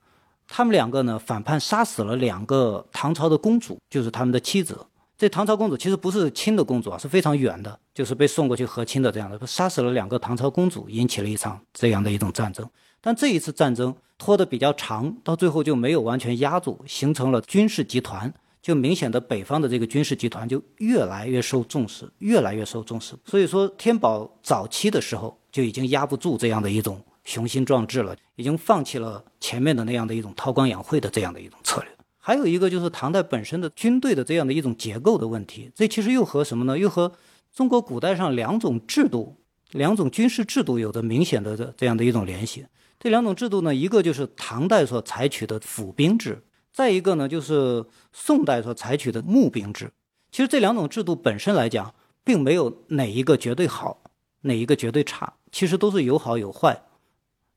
他们两个呢反叛杀死了两个唐朝的公主，就是他们的妻子。这唐朝公主其实不是亲的公主啊，是非常远的，就是被送过去和亲的这样的，杀死了两个唐朝公主，引起了一场这样的一种战争。但这一次战争拖得比较长，到最后就没有完全压住，形成了军事集团。就明显的北方的这个军事集团就越来越受重视，越来越受重视。所以说天宝早期的时候就已经压不住这样的一种雄心壮志了，已经放弃了前面的那样的一种韬光养晦的这样的一种策略。还有一个就是唐代本身的军队的这样的一种结构的问题，这其实又和什么呢？又和中国古代上两种制度、两种军事制度有着明显的这样的一种联系。这两种制度呢，一个就是唐代所采取的府兵制。再一个呢，就是宋代所采取的募兵制。其实这两种制度本身来讲，并没有哪一个绝对好，哪一个绝对差，其实都是有好有坏。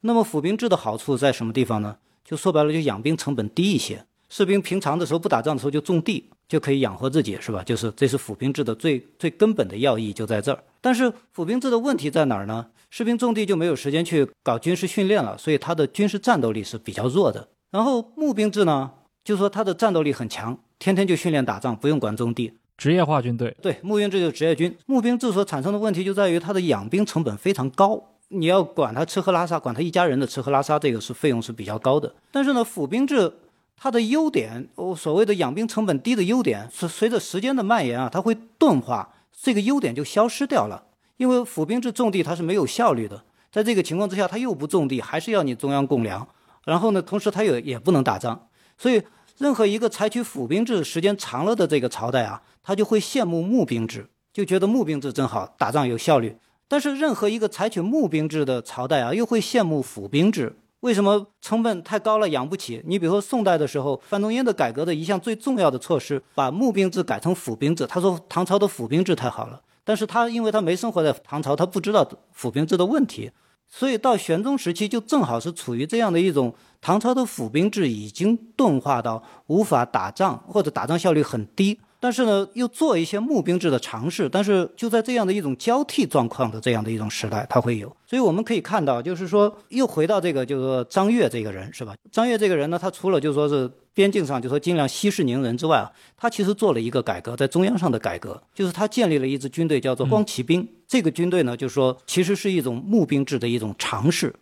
那么府兵制的好处在什么地方呢？就说白了，就养兵成本低一些。士兵平常的时候不打仗的时候就种地，就可以养活自己，是吧？就是这是府兵制的最最根本的要义就在这儿。但是府兵制的问题在哪儿呢？士兵种地就没有时间去搞军事训练了，所以他的军事战斗力是比较弱的。然后募兵制呢？就说，他的战斗力很强，天天就训练打仗，不用管种地，职业化军队。对，募兵制就是职业军。募兵制所产生的问题就在于，他的养兵成本非常高，你要管他吃喝拉撒，管他一家人的吃喝拉撒，这个是费用是比较高的。但是呢，府兵制它的优点，哦，所谓的养兵成本低的优点，是随着时间的蔓延啊，它会钝化，这个优点就消失掉了。因为府兵制种地它是没有效率的，在这个情况之下，他又不种地，还是要你中央供粮，然后呢，同时他也也不能打仗，所以。任何一个采取府兵制时间长了的这个朝代啊，他就会羡慕募兵制，就觉得募兵制真好，打仗有效率。但是任何一个采取募兵制的朝代啊，又会羡慕府兵制。为什么成本太高了，养不起？你比如说宋代的时候，范仲淹的改革的一项最重要的措施，把募兵制改成府兵制。他说唐朝的府兵制太好了，但是他因为他没生活在唐朝，他不知道府兵制的问题。所以到玄宗时期，就正好是处于这样的一种唐朝的府兵制已经钝化到无法打仗，或者打仗效率很低。但是呢，又做一些募兵制的尝试，但是就在这样的一种交替状况的这样的一种时代，它会有。所以我们可以看到，就是说又回到这个，就是说张悦这个人是吧？张悦这个人呢，他除了就是说是边境上就说尽量息事宁人之外啊，他其实做了一个改革，在中央上的改革，就是他建立了一支军队，叫做光骑兵。这个军队呢，就是说其实是一种募兵制的一种尝试。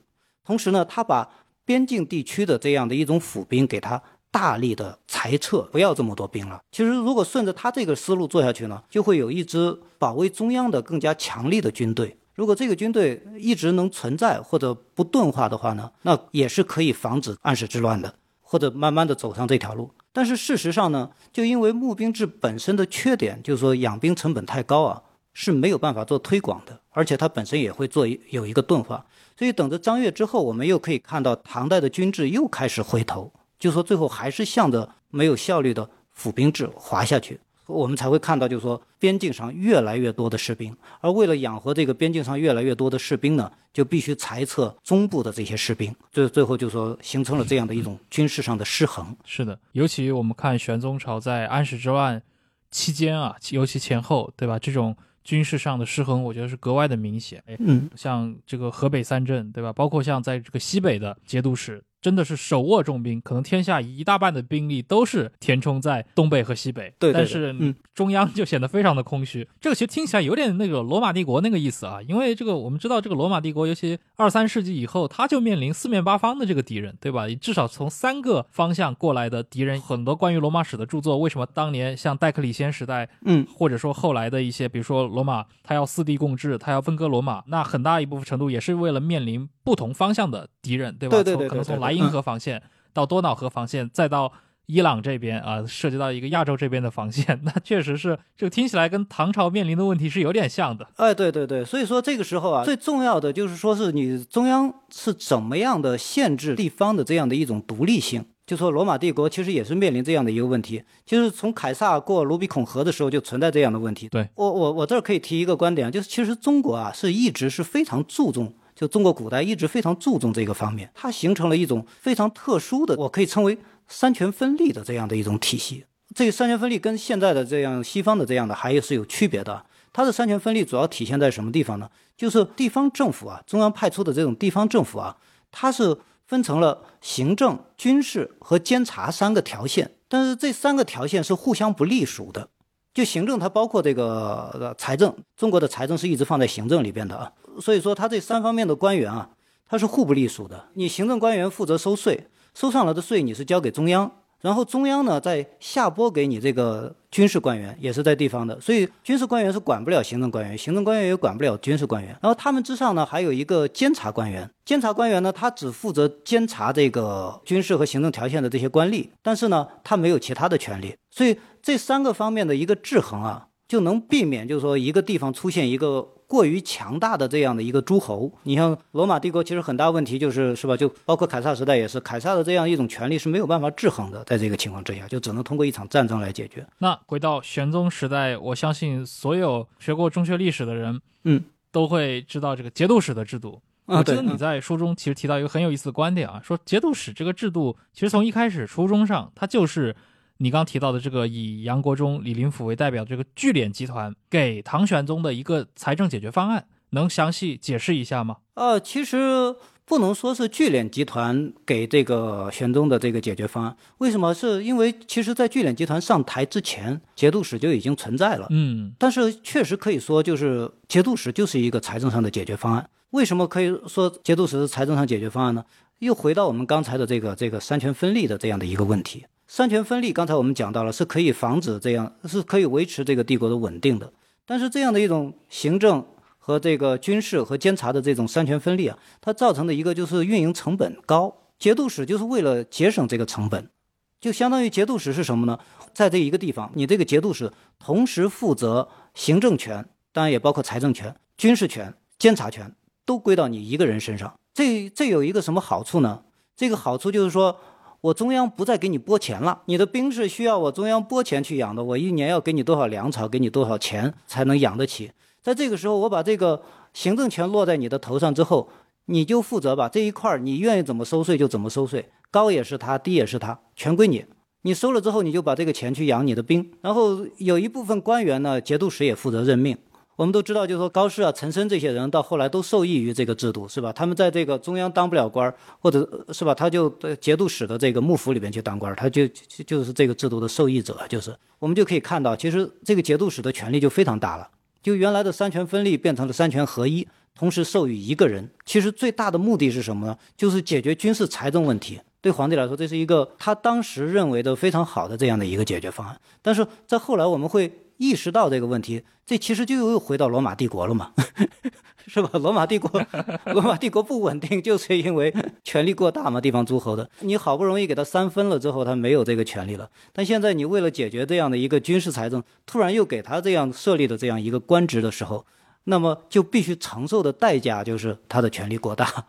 同时呢，他把边境地区的这样的一种府兵给他大力的裁撤，不要这么多兵了。其实如果顺着他这个思路做下去呢，就会有一支保卫中央的更加强力的军队。如果这个军队一直能存在或者不钝化的话呢，那也是可以防止安史之乱的，或者慢慢的走上这条路。但是事实上呢，就因为募兵制本身的缺点，就是说养兵成本太高啊，是没有办法做推广的，而且它本身也会做有一个钝化。所以等着张悦之后，我们又可以看到唐代的军制又开始回头，就说最后还是向着没有效率的府兵制滑下去。我们才会看到，就是说边境上越来越多的士兵，而为了养活这个边境上越来越多的士兵呢，就必须裁撤中部的这些士兵，最最后就说形成了这样的一种军事上的失衡。是的，尤其我们看玄宗朝在安史之乱期间啊，尤其前后，对吧？这种军事上的失衡，我觉得是格外的明显。嗯，像这个河北三镇，对吧？包括像在这个西北的节度使。真的是手握重兵，可能天下一大半的兵力都是填充在东北和西北。对，但是中央就显得非常的空虚。这个其实听起来有点那个罗马帝国那个意思啊，因为这个我们知道，这个罗马帝国尤其二三世纪以后，它就面临四面八方的这个敌人，对吧？至少从三个方向过来的敌人，很多关于罗马史的著作，为什么当年像戴克里先时代，嗯，或者说后来的一些，比如说罗马，它要四地共治，它要分割罗马，那很大一部分程度也是为了面临不同方向的敌人，对吧？对对对，可能从莱茵河防线。到多瑙河防线，再到伊朗这边啊，涉及到一个亚洲这边的防线，那确实是这个听起来跟唐朝面临的问题是有点像的。哎，对对对，所以说这个时候啊，最重要的就是说是你中央是怎么样的限制地方的这样的一种独立性。就说罗马帝国其实也是面临这样的一个问题，就是从凯撒过卢比孔河的时候就存在这样的问题。对我我我这儿可以提一个观点，就是其实中国啊是一直是非常注重。就中国古代一直非常注重这个方面，它形成了一种非常特殊的，我可以称为三权分立的这样的一种体系。这个三权分立跟现在的这样西方的这样的还是有区别的。它的三权分立主要体现在什么地方呢？就是地方政府啊，中央派出的这种地方政府啊，它是分成了行政、军事和监察三个条线，但是这三个条线是互相不隶属的。就行政它包括这个财政，中国的财政是一直放在行政里边的啊。所以说，他这三方面的官员啊，他是互不隶属的。你行政官员负责收税，收上来的税你是交给中央，然后中央呢再下拨给你这个军事官员，也是在地方的。所以军事官员是管不了行政官员，行政官员也管不了军事官员。然后他们之上呢还有一个监察官员，监察官员呢他只负责监察这个军事和行政条线的这些官吏，但是呢他没有其他的权利。所以这三个方面的一个制衡啊，就能避免就是说一个地方出现一个。过于强大的这样的一个诸侯，你像罗马帝国，其实很大问题就是是吧？就包括凯撒时代也是，凯撒的这样一种权力是没有办法制衡的，在这个情况之下，就只能通过一场战争来解决。那回到玄宗时代，我相信所有学过中学历史的人，嗯，都会知道这个节度使的制度。我记得你在书中其实提到一个很有意思的观点啊，说节度使这个制度其实从一开始初衷上，它就是。你刚提到的这个以杨国忠、李林甫为代表这个聚敛集团给唐玄宗的一个财政解决方案，能详细解释一下吗？呃，其实不能说是聚敛集团给这个玄宗的这个解决方案。为什么？是因为其实，在聚敛集团上台之前，节度使就已经存在了。嗯，但是确实可以说，就是节度使就是一个财政上的解决方案。为什么可以说节度使是财政上解决方案呢？又回到我们刚才的这个这个三权分立的这样的一个问题。三权分立，刚才我们讲到了，是可以防止这样，是可以维持这个帝国的稳定的。但是这样的一种行政和这个军事和监察的这种三权分立啊，它造成的一个就是运营成本高。节度使就是为了节省这个成本，就相当于节度使是什么呢？在这一个地方，你这个节度使同时负责行政权，当然也包括财政权、军事权、监察权，都归到你一个人身上。这这有一个什么好处呢？这个好处就是说。我中央不再给你拨钱了，你的兵是需要我中央拨钱去养的。我一年要给你多少粮草，给你多少钱才能养得起？在这个时候，我把这个行政权落在你的头上之后，你就负责吧。这一块儿你愿意怎么收税就怎么收税，高也是他，低也是他，全归你。你收了之后，你就把这个钱去养你的兵。然后有一部分官员呢，节度使也负责任命。我们都知道，就是说高适啊、陈升这些人到后来都受益于这个制度，是吧？他们在这个中央当不了官或者是吧，他就节度使的这个幕府里边去当官他就就是这个制度的受益者。就是我们就可以看到，其实这个节度使的权力就非常大了，就原来的三权分立变成了三权合一，同时授予一个人，其实最大的目的是什么呢？就是解决军事财政问题。对皇帝来说，这是一个他当时认为的非常好的这样的一个解决方案。但是在后来，我们会意识到这个问题，这其实就又回到罗马帝国了嘛，是吧？罗马帝国，罗马帝国不稳定，就是因为权力过大嘛，地方诸侯的。你好不容易给他三分了之后，他没有这个权利了。但现在你为了解决这样的一个军事财政，突然又给他这样设立的这样一个官职的时候，那么就必须承受的代价就是他的权力过大。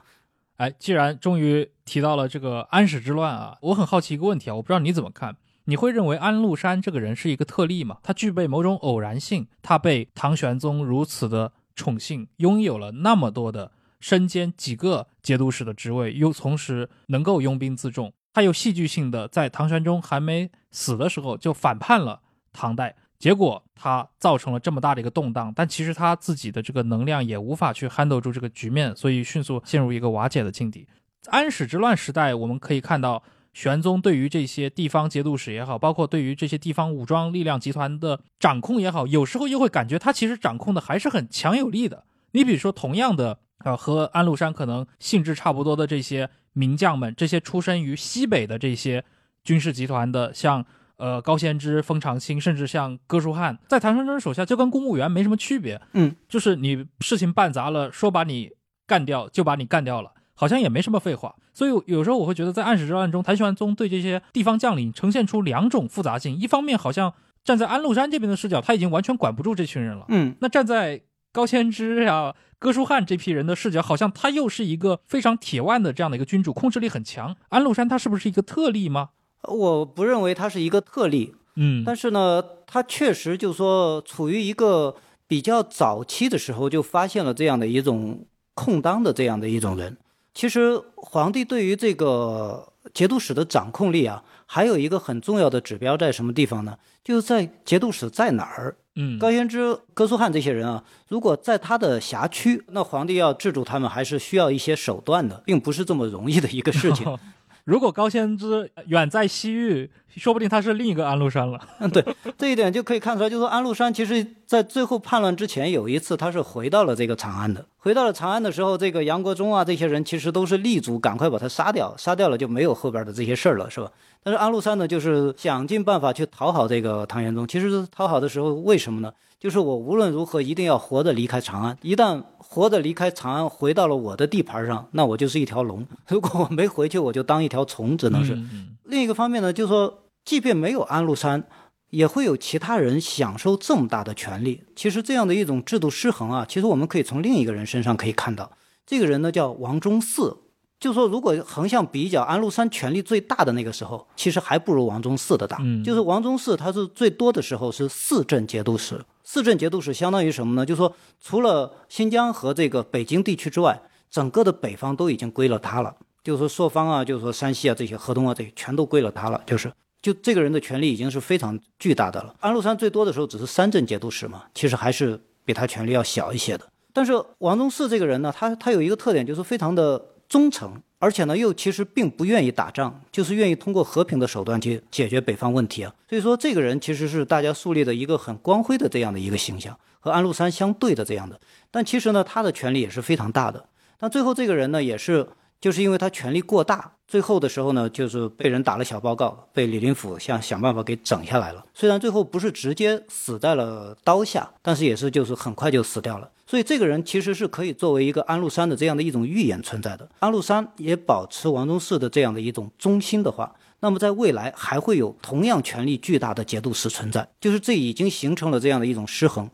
哎，既然终于提到了这个安史之乱啊，我很好奇一个问题啊，我不知道你怎么看？你会认为安禄山这个人是一个特例吗？他具备某种偶然性，他被唐玄宗如此的宠幸，拥有了那么多的身兼几个节度使的职位，又同时能够拥兵自重，他又戏剧性的在唐玄宗还没死的时候就反叛了唐代。结果他造成了这么大的一个动荡，但其实他自己的这个能量也无法去 handle 住这个局面，所以迅速陷入一个瓦解的境地。安史之乱时代，我们可以看到玄宗对于这些地方节度使也好，包括对于这些地方武装力量集团的掌控也好，有时候又会感觉他其实掌控的还是很强有力的。你比如说，同样的，呃，和安禄山可能性质差不多的这些名将们，这些出身于西北的这些军事集团的，像。呃，高仙芝、封长清，甚至像哥舒翰，在唐玄宗手下就跟公务员没什么区别。嗯，就是你事情办砸了，说把你干掉就把你干掉了，好像也没什么废话。所以有时候我会觉得，在安史之乱中，唐玄宗对这些地方将领呈现出两种复杂性：一方面，好像站在安禄山这边的视角，他已经完全管不住这群人了；嗯，那站在高仙芝呀、哥舒翰这批人的视角，好像他又是一个非常铁腕的这样的一个君主，控制力很强。安禄山他是不是一个特例吗？我不认为他是一个特例，嗯，但是呢，他确实就是说处于一个比较早期的时候就发现了这样的一种空当的这样的一种人。其实皇帝对于这个节度使的掌控力啊，还有一个很重要的指标在什么地方呢？就是在节度使在哪儿。嗯，高仙芝、哥舒翰这些人啊，如果在他的辖区，那皇帝要制住他们还是需要一些手段的，并不是这么容易的一个事情。如果高仙芝远在西域，说不定他是另一个安禄山了。嗯，对，这一点就可以看出来，就是安禄山其实在最后叛乱之前有一次，他是回到了这个长安的。回到了长安的时候，这个杨国忠啊这些人其实都是力主赶快把他杀掉，杀掉了就没有后边的这些事儿了，是吧？但是安禄山呢，就是想尽办法去讨好这个唐玄宗。其实讨好的时候，为什么呢？就是我无论如何一定要活着离开长安。一旦活着离开长安，回到了我的地盘上，那我就是一条龙。如果我没回去，我就当一条虫，只能是。另一个方面呢，就是说，即便没有安禄山，也会有其他人享受这么大的权利。其实这样的一种制度失衡啊，其实我们可以从另一个人身上可以看到。这个人呢叫王忠嗣。就说，如果横向比较，安禄山权力最大的那个时候，其实还不如王忠嗣的大。就是王忠嗣，他是最多的时候是四镇节度使。四镇节度使相当于什么呢？就是说，除了新疆和这个北京地区之外，整个的北方都已经归了他了。就是说，朔方啊，就是说山西啊这些，河东啊这些，全都归了他了。就是，就这个人的权力已经是非常巨大的了。安禄山最多的时候只是三镇节度使嘛，其实还是比他权力要小一些的。但是王忠嗣这个人呢，他他有一个特点，就是非常的。忠诚，而且呢，又其实并不愿意打仗，就是愿意通过和平的手段去解决北方问题啊。所以说，这个人其实是大家树立的一个很光辉的这样的一个形象，和安禄山相对的这样的。但其实呢，他的权力也是非常大的。但最后这个人呢，也是就是因为他权力过大，最后的时候呢，就是被人打了小报告，被李林甫想想办法给整下来了。虽然最后不是直接死在了刀下，但是也是就是很快就死掉了。所以这个人其实是可以作为一个安禄山的这样的一种预言存在的。安禄山也保持王忠嗣的这样的一种忠心的话，那么在未来还会有同样权力巨大的节度使存在，就是这已经形成了这样的一种失衡。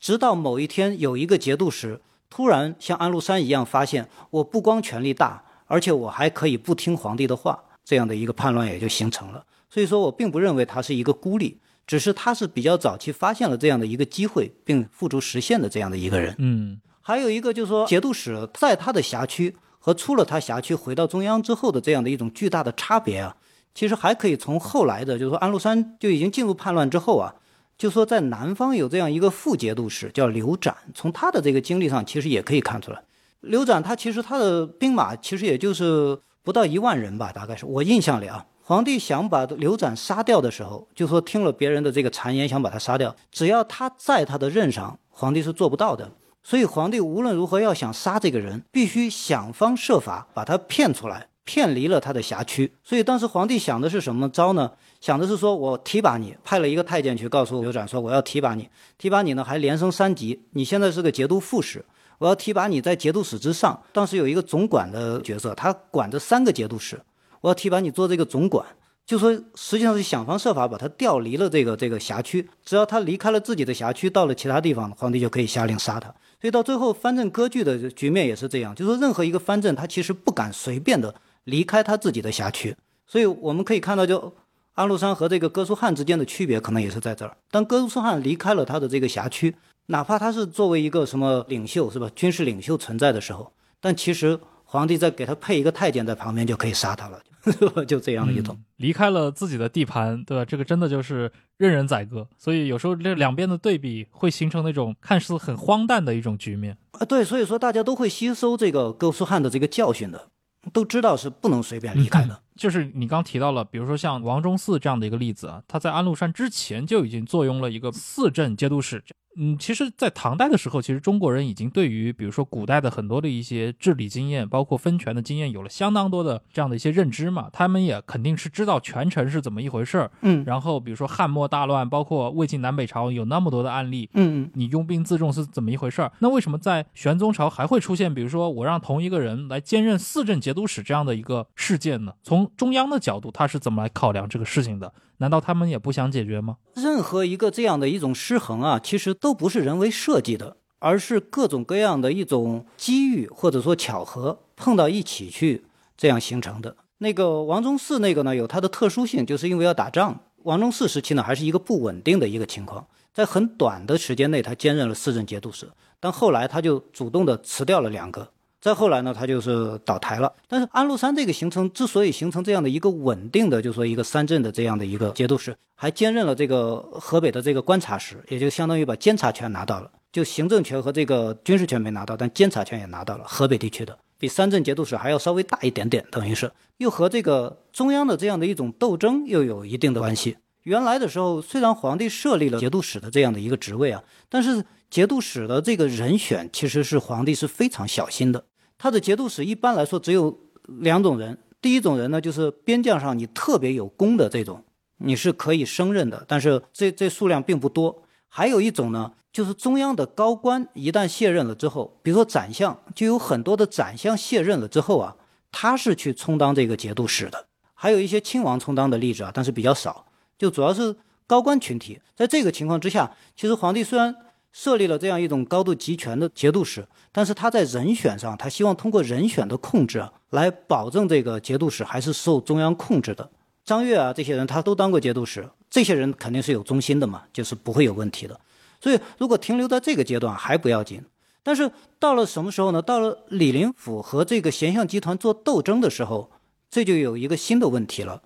直到某一天有一个节度使突然像安禄山一样发现，我不光权力大，而且我还可以不听皇帝的话，这样的一个叛乱也就形成了。所以说我并不认为他是一个孤立。只是他是比较早期发现了这样的一个机会，并付诸实现的这样的一个人。嗯，还有一个就是说，节度使在他的辖区和出了他辖区回到中央之后的这样的一种巨大的差别啊，其实还可以从后来的，就是说安禄山就已经进入叛乱之后啊，就说在南方有这样一个副节度使叫刘展，从他的这个经历上其实也可以看出来，刘展他其实他的兵马其实也就是不到一万人吧，大概是我印象里啊。皇帝想把刘展杀掉的时候，就说听了别人的这个谗言，想把他杀掉。只要他在他的任上，皇帝是做不到的。所以皇帝无论如何要想杀这个人，必须想方设法把他骗出来，骗离了他的辖区。所以当时皇帝想的是什么招呢？想的是说我提拔你，派了一个太监去告诉刘展说我要提拔你，提拔你呢还连升三级，你现在是个节度副使，我要提拔你在节度使之上。当时有一个总管的角色，他管着三个节度使，我要提拔你做这个总管。就说实际上是想方设法把他调离了这个这个辖区，只要他离开了自己的辖区，到了其他地方，皇帝就可以下令杀他。所以到最后藩镇割据的局面也是这样，就是说任何一个藩镇，他其实不敢随便的离开他自己的辖区。所以我们可以看到，就安禄山和这个哥舒翰之间的区别，可能也是在这儿。当哥舒翰离开了他的这个辖区，哪怕他是作为一个什么领袖，是吧？军事领袖存在的时候，但其实皇帝再给他配一个太监在旁边，就可以杀他了。就这样的一种离开了自己的地盘，对吧？这个真的就是任人宰割，所以有时候这两边的对比会形成那种看似很荒诞的一种局面啊。对，所以说大家都会吸收这个哥舒翰的这个教训的，都知道是不能随便离开的。就是你刚提到了，比如说像王忠嗣这样的一个例子啊，他在安禄山之前就已经坐拥了一个四镇节度使。嗯，其实，在唐代的时候，其实中国人已经对于，比如说古代的很多的一些治理经验，包括分权的经验，有了相当多的这样的一些认知嘛。他们也肯定是知道权臣是怎么一回事儿。嗯，然后比如说汉末大乱，包括魏晋南北朝有那么多的案例。嗯嗯，你拥兵自重是怎么一回事儿？那为什么在玄宗朝还会出现，比如说我让同一个人来兼任四镇节度使这样的一个事件呢？从中央的角度，他是怎么来考量这个事情的？难道他们也不想解决吗？任何一个这样的一种失衡啊，其实都不是人为设计的，而是各种各样的一种机遇或者说巧合碰到一起去这样形成的。那个王忠嗣那个呢，有它的特殊性，就是因为要打仗。王忠嗣时期呢，还是一个不稳定的一个情况，在很短的时间内，他兼任了四镇节度使，但后来他就主动的辞掉了两个。再后来呢，他就是倒台了。但是安禄山这个形成之所以形成这样的一个稳定的，就说一个三镇的这样的一个节度使，还兼任了这个河北的这个观察使，也就相当于把监察权拿到了，就行政权和这个军事权没拿到，但监察权也拿到了。河北地区的比三镇节度使还要稍微大一点点，等于是又和这个中央的这样的一种斗争又有一定的关系。原来的时候，虽然皇帝设立了节度使的这样的一个职位啊，但是节度使的这个人选其实是皇帝是非常小心的。他的节度使一般来说只有两种人，第一种人呢，就是边将上你特别有功的这种，你是可以升任的，但是这这数量并不多。还有一种呢，就是中央的高官一旦卸任了之后，比如说宰相，就有很多的宰相卸任了之后啊，他是去充当这个节度使的。还有一些亲王充当的例子啊，但是比较少，就主要是高官群体。在这个情况之下，其实皇帝虽然。设立了这样一种高度集权的节度使，但是他在人选上，他希望通过人选的控制来保证这个节度使还是受中央控制的。张悦啊，这些人他都当过节度使，这些人肯定是有忠心的嘛，就是不会有问题的。所以如果停留在这个阶段还不要紧，但是到了什么时候呢？到了李林甫和这个贤相集团做斗争的时候，这就有一个新的问题了。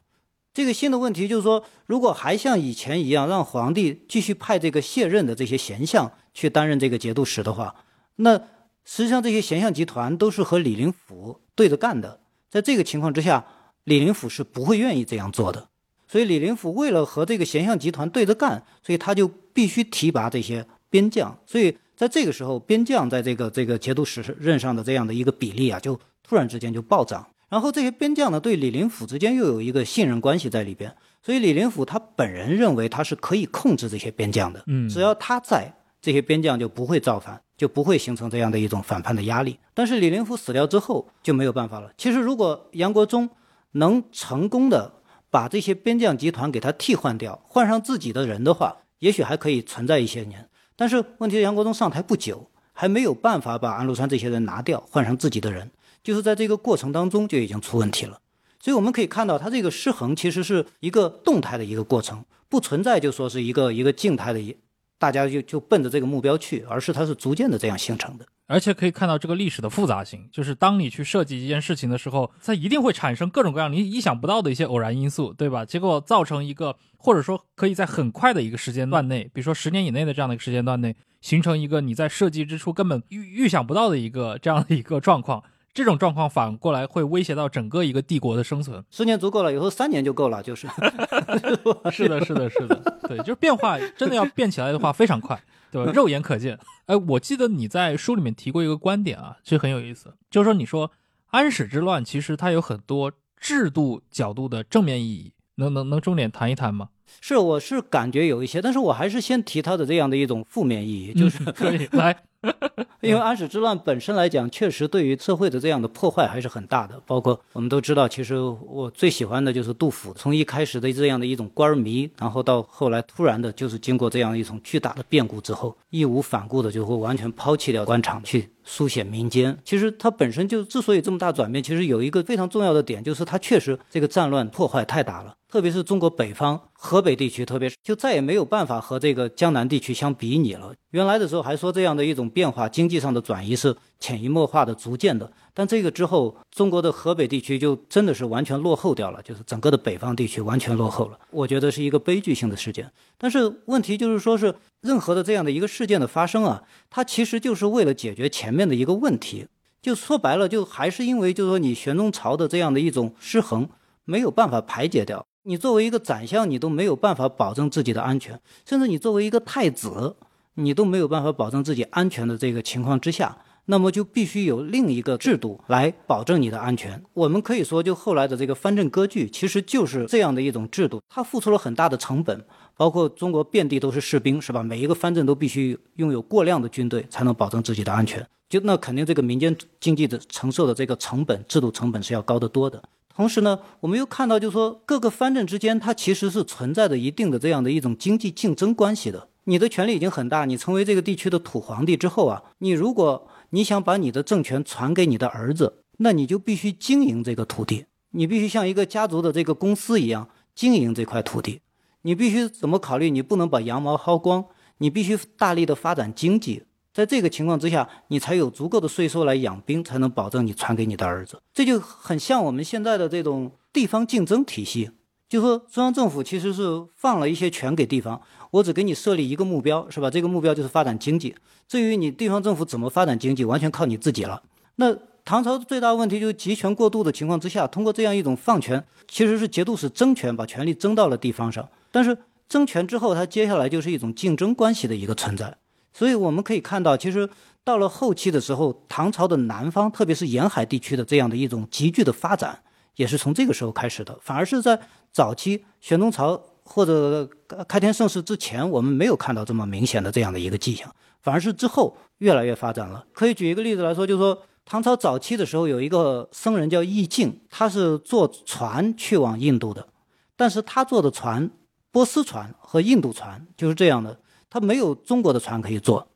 这个新的问题就是说，如果还像以前一样让皇帝继续派这个卸任的这些贤相去担任这个节度使的话，那实际上这些贤相集团都是和李林甫对着干的。在这个情况之下，李林甫是不会愿意这样做的。所以李林甫为了和这个贤相集团对着干，所以他就必须提拔这些边将。所以在这个时候，边将在这个这个节度使任上的这样的一个比例啊，就突然之间就暴涨。然后这些边将呢，对李林甫之间又有一个信任关系在里边，所以李林甫他本人认为他是可以控制这些边将的，嗯，只要他在，这些边将就不会造反，就不会形成这样的一种反叛的压力。但是李林甫死掉之后就没有办法了。其实如果杨国忠能成功的把这些边将集团给他替换掉，换上自己的人的话，也许还可以存在一些年。但是问题是杨国忠上台不久，还没有办法把安禄山这些人拿掉，换上自己的人。就是在这个过程当中就已经出问题了，所以我们可以看到，它这个失衡其实是一个动态的一个过程，不存在就说是一个一个静态的，大家就就奔着这个目标去，而是它是逐渐的这样形成的。而且可以看到这个历史的复杂性，就是当你去设计一件事情的时候，它一定会产生各种各样你意想不到的一些偶然因素，对吧？结果造成一个，或者说可以在很快的一个时间段内，比如说十年以内的这样的一个时间段内，形成一个你在设计之初根本预预想不到的一个这样的一个状况。这种状况反过来会威胁到整个一个帝国的生存。十年足够了，以后三年就够了，就是。是的，是的，是的，对，就是变化真的要变起来的话非常快。对吧？肉眼可见。哎，我记得你在书里面提过一个观点啊，其实很有意思，就是说你说安史之乱其实它有很多制度角度的正面意义，能能能重点谈一谈吗？是，我是感觉有一些，但是我还是先提它的这样的一种负面意义，就是、嗯可以来，因为安史之乱本身来讲，确实对于社会的这样的破坏还是很大的。包括我们都知道，其实我最喜欢的就是杜甫，从一开始的这样的一种官迷，然后到后来突然的，就是经过这样一种巨大的变故之后，义无反顾的就会完全抛弃掉官场，去书写民间。其实它本身就之所以这么大转变，其实有一个非常重要的点，就是它确实这个战乱破坏太大了。特别是中国北方河北地区，特别是就再也没有办法和这个江南地区相比拟了。原来的时候还说这样的一种变化，经济上的转移是潜移默化的、逐渐的。但这个之后，中国的河北地区就真的是完全落后掉了，就是整个的北方地区完全落后了。我觉得是一个悲剧性的事件。但是问题就是说是任何的这样的一个事件的发生啊，它其实就是为了解决前面的一个问题。就说白了，就还是因为就是说你玄宗朝的这样的一种失衡，没有办法排解掉。你作为一个宰相，你都没有办法保证自己的安全，甚至你作为一个太子，你都没有办法保证自己安全的这个情况之下，那么就必须有另一个制度来保证你的安全。我们可以说，就后来的这个藩镇割据，其实就是这样的一种制度，它付出了很大的成本，包括中国遍地都是士兵，是吧？每一个藩镇都必须拥有过量的军队，才能保证自己的安全。就那肯定这个民间经济的承受的这个成本，制度成本是要高得多的。同时呢，我们又看到，就是说各个藩镇之间，它其实是存在着一定的这样的一种经济竞争关系的。你的权力已经很大，你成为这个地区的土皇帝之后啊，你如果你想把你的政权传给你的儿子，那你就必须经营这个土地，你必须像一个家族的这个公司一样经营这块土地。你必须怎么考虑？你不能把羊毛薅光，你必须大力的发展经济。在这个情况之下，你才有足够的税收来养兵，才能保证你传给你的儿子。这就很像我们现在的这种地方竞争体系，就说中央政府其实是放了一些权给地方，我只给你设立一个目标，是吧？这个目标就是发展经济。至于你地方政府怎么发展经济，完全靠你自己了。那唐朝最大问题就是集权过度的情况之下，通过这样一种放权，其实是节度使争权，把权力争到了地方上。但是争权之后，它接下来就是一种竞争关系的一个存在。所以我们可以看到，其实到了后期的时候，唐朝的南方，特别是沿海地区的这样的一种急剧的发展，也是从这个时候开始的。反而是在早期玄宗朝或者开天盛世之前，我们没有看到这么明显的这样的一个迹象，反而是之后越来越发展了。可以举一个例子来说，就是说唐朝早期的时候，有一个僧人叫义净，他是坐船去往印度的，但是他坐的船，波斯船和印度船就是这样的。他没有中国的船可以坐，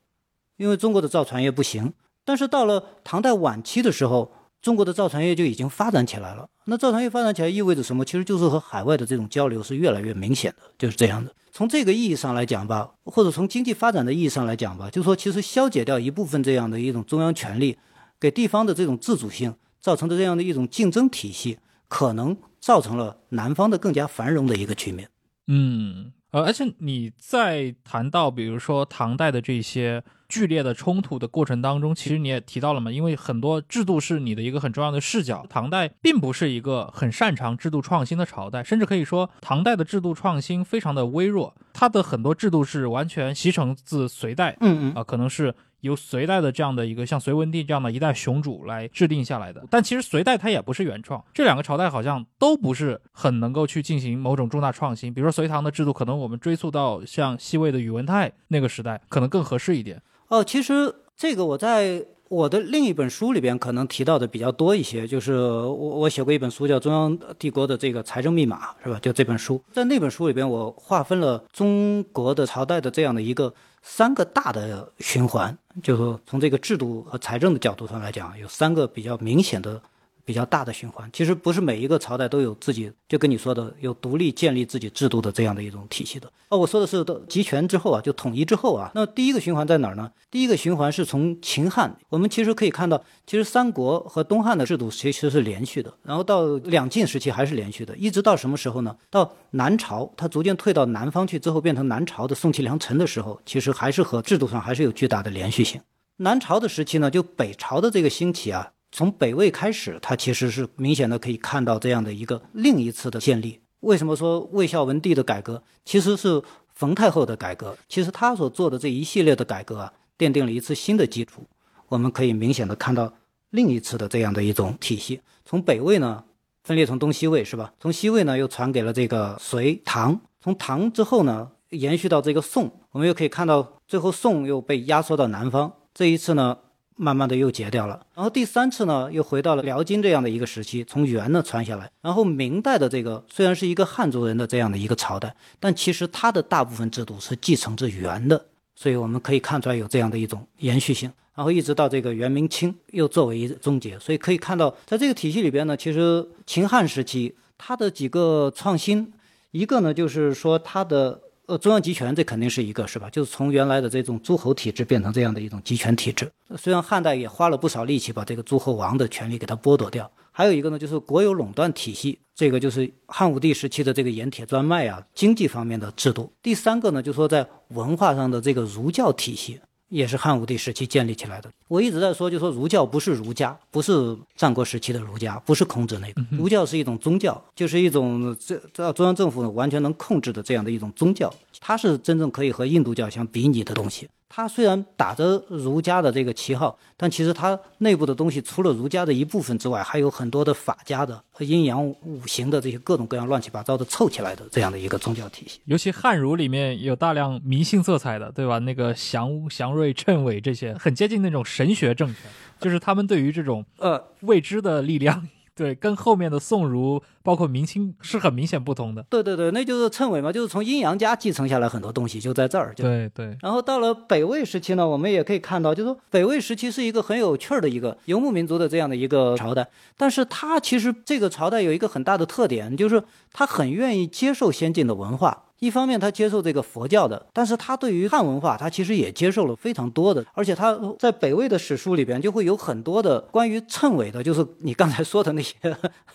因为中国的造船业不行。但是到了唐代晚期的时候，中国的造船业就已经发展起来了。那造船业发展起来意味着什么？其实就是和海外的这种交流是越来越明显的，就是这样的。从这个意义上来讲吧，或者从经济发展的意义上来讲吧，就是说其实消解掉一部分这样的一种中央权力，给地方的这种自主性造成的这样的一种竞争体系，可能造成了南方的更加繁荣的一个局面。嗯。呃，而且你在谈到比如说唐代的这些剧烈的冲突的过程当中，其实你也提到了嘛，因为很多制度是你的一个很重要的视角。唐代并不是一个很擅长制度创新的朝代，甚至可以说唐代的制度创新非常的微弱，它的很多制度是完全袭承自隋代，嗯嗯啊，可能是。由隋代的这样的一个像隋文帝这样的一代雄主来制定下来的，但其实隋代它也不是原创，这两个朝代好像都不是很能够去进行某种重大创新。比如说隋唐的制度，可能我们追溯到像西魏的宇文泰那个时代，可能更合适一点。哦，其实这个我在我的另一本书里边可能提到的比较多一些，就是我我写过一本书叫《中央帝国的这个财政密码》，是吧？就这本书，在那本书里边，我划分了中国的朝代的这样的一个。三个大的循环，就是从这个制度和财政的角度上来讲，有三个比较明显的、比较大的循环。其实不是每一个朝代都有自己，就跟你说的有独立建立自己制度的这样的一种体系的。哦，我说的是集权之后啊，就统一之后啊。那第一个循环在哪儿呢？第一个循环是从秦汉，我们其实可以看到，其实三国和东汉的制度其实是连续的，然后到两晋时期还是连续的，一直到什么时候呢？到南朝，它逐渐退到南方去之后，变成南朝的宋齐梁陈的时候，其实还是和制度上还是有巨大的连续性。南朝的时期呢，就北朝的这个兴起啊，从北魏开始，它其实是明显的可以看到这样的一个另一次的建立。为什么说魏孝文帝的改革其实是冯太后的改革，其实他所做的这一系列的改革啊，奠定了一次新的基础。我们可以明显的看到另一次的这样的一种体系。从北魏呢，分裂成东西魏是吧？从西魏呢，又传给了这个隋唐。从唐之后呢，延续到这个宋，我们又可以看到，最后宋又被压缩到南方。这一次呢，慢慢的又结掉了。然后第三次呢，又回到了辽金这样的一个时期，从元呢传下来。然后明代的这个虽然是一个汉族人的这样的一个朝代，但其实它的大部分制度是继承自元的，所以我们可以看出来有这样的一种延续性。然后一直到这个元明清又作为一终结，所以可以看到，在这个体系里边呢，其实秦汉时期它的几个创新。一个呢，就是说它的呃中央集权，这肯定是一个，是吧？就是从原来的这种诸侯体制变成这样的一种集权体制。虽然汉代也花了不少力气把这个诸侯王的权利给它剥夺掉。还有一个呢，就是国有垄断体系，这个就是汉武帝时期的这个盐铁专卖啊，经济方面的制度。第三个呢，就是说在文化上的这个儒教体系。也是汉武帝时期建立起来的。我一直在说，就说儒教不是儒家，不是战国时期的儒家，不是孔子那个。儒教是一种宗教，就是一种这这中央政府完全能控制的这样的一种宗教，它是真正可以和印度教相比拟的东西。它虽然打着儒家的这个旗号，但其实它内部的东西除了儒家的一部分之外，还有很多的法家的和阴阳五行的这些各种各样乱七八糟的凑起来的这样的一个宗教体系。尤其汉儒里面有大量迷信色彩的，对吧？那个祥祥瑞谶纬这些，很接近那种神学政权，就是他们对于这种呃未知的力量。对，跟后面的宋儒包括明清是很明显不同的。对对对，那就是谶纬嘛，就是从阴阳家继承下来很多东西，就在这儿。对对。然后到了北魏时期呢，我们也可以看到，就是说北魏时期是一个很有趣儿的一个游牧民族的这样的一个朝代，但是它其实这个朝代有一个很大的特点，就是它很愿意接受先进的文化。一方面，他接受这个佛教的，但是他对于汉文化，他其实也接受了非常多的，而且他在北魏的史书里边就会有很多的关于谶纬的，就是你刚才说的那些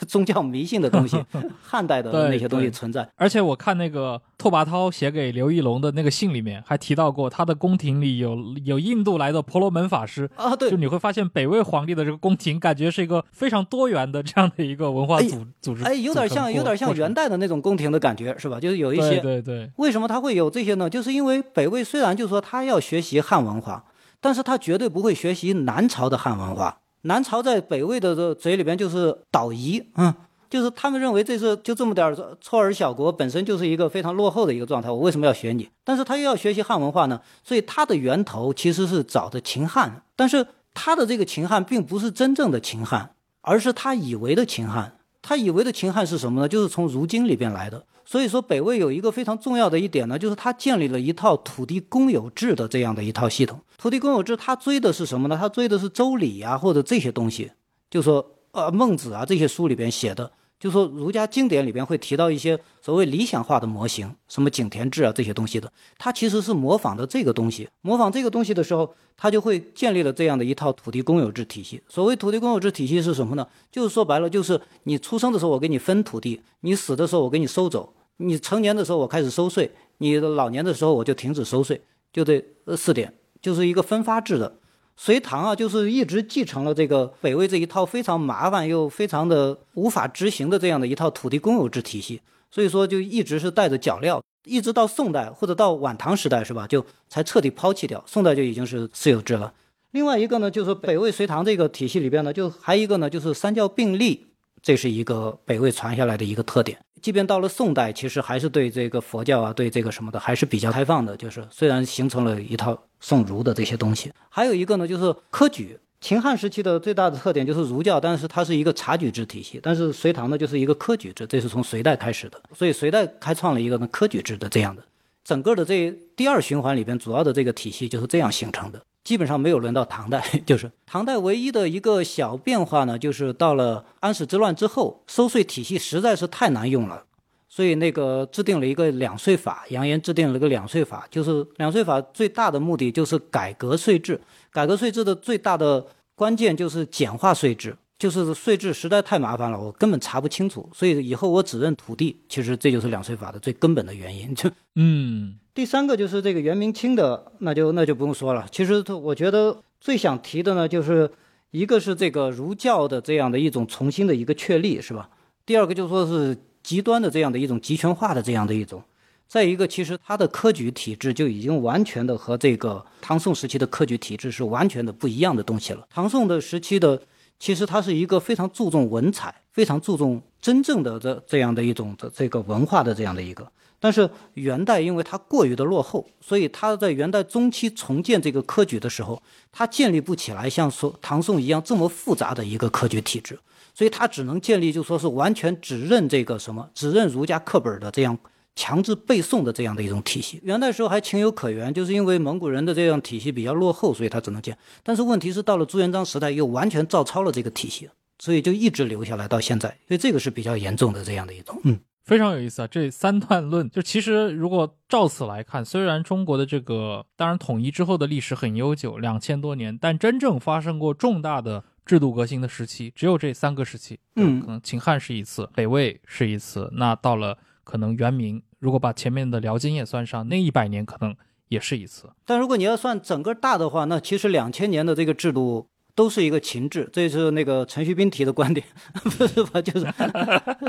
宗教迷信的东西，汉代的那些东西存在。而且我看那个拓跋焘写给刘义隆的那个信里面，还提到过他的宫廷里有有印度来的婆罗门法师啊，对，就你会发现北魏皇帝的这个宫廷，感觉是一个非常多元的这样的一个文化组组织，哎，有点像有点像元代的那种宫廷的感觉，是吧？就是有一些。对对，对为什么他会有这些呢？就是因为北魏虽然就说他要学习汉文化，但是他绝对不会学习南朝的汉文化。南朝在北魏的这嘴里边就是倒夷，嗯，就是他们认为这是就这么点 छो 儿小国，本身就是一个非常落后的一个状态。我为什么要学你？但是他又要学习汉文化呢？所以他的源头其实是找的秦汉，但是他的这个秦汉并不是真正的秦汉，而是他以为的秦汉。他以为的秦汉是什么呢？就是从儒经里边来的。所以说，北魏有一个非常重要的一点呢，就是他建立了一套土地公有制的这样的一套系统。土地公有制，他追的是什么呢？他追的是周礼啊，或者这些东西，就说呃孟子啊这些书里边写的。就说儒家经典里边会提到一些所谓理想化的模型，什么井田制啊这些东西的，它其实是模仿的这个东西。模仿这个东西的时候，它就会建立了这样的一套土地公有制体系。所谓土地公有制体系是什么呢？就是说白了，就是你出生的时候我给你分土地，你死的时候我给你收走，你成年的时候我开始收税，你老年的时候我就停止收税，就这四点，就是一个分发制的。隋唐啊，就是一直继承了这个北魏这一套非常麻烦又非常的无法执行的这样的一套土地公有制体系，所以说就一直是带着脚镣，一直到宋代或者到晚唐时代是吧，就才彻底抛弃掉。宋代就已经是私有制了。另外一个呢，就是北魏隋唐这个体系里边呢，就还一个呢，就是三教并立，这是一个北魏传下来的一个特点。即便到了宋代，其实还是对这个佛教啊，对这个什么的，还是比较开放的。就是虽然形成了一套宋儒的这些东西，还有一个呢，就是科举。秦汉时期的最大的特点就是儒教，但是它是一个察举制体系。但是隋唐呢，就是一个科举制，这是从隋代开始的。所以隋代开创了一个呢科举制的这样的，整个的这第二循环里边，主要的这个体系就是这样形成的。基本上没有轮到唐代，就是唐代唯一的一个小变化呢，就是到了安史之乱之后，收税体系实在是太难用了，所以那个制定了一个两税法，杨炎制定了个两税法，就是两税法最大的目的就是改革税制，改革税制的最大的关键就是简化税制，就是税制实在太麻烦了，我根本查不清楚，所以以后我只认土地，其实这就是两税法的最根本的原因，就 嗯。第三个就是这个元明清的，那就那就不用说了。其实我觉得最想提的呢，就是一个是这个儒教的这样的一种重新的一个确立，是吧？第二个就说是极端的这样的一种集权化的这样的一种。再一个，其实它的科举体制就已经完全的和这个唐宋时期的科举体制是完全的不一样的东西了。唐宋的时期的，其实它是一个非常注重文采、非常注重真正的这这样的一种的这个文化的这样的一个。但是元代因为它过于的落后，所以他在元代中期重建这个科举的时候，他建立不起来像说唐宋一样这么复杂的一个科举体制，所以他只能建立就说是完全只认这个什么，只认儒家课本的这样。强制背诵的这样的一种体系，元代时候还情有可原，就是因为蒙古人的这样体系比较落后，所以他只能建。但是问题是到了朱元璋时代，又完全照抄了这个体系，所以就一直留下来到现在。所以这个是比较严重的这样的一种，嗯，非常有意思啊。这三段论，就其实如果照此来看，虽然中国的这个当然统一之后的历史很悠久，两千多年，但真正发生过重大的制度革新的时期，只有这三个时期。嗯，可能秦汉是一次，北魏是一次，那到了可能元明。如果把前面的辽金也算上，那一百年可能也是一次。但如果你要算整个大的话，那其实两千年的这个制度都是一个秦制，这是那个陈旭斌提的观点，不是吧？就是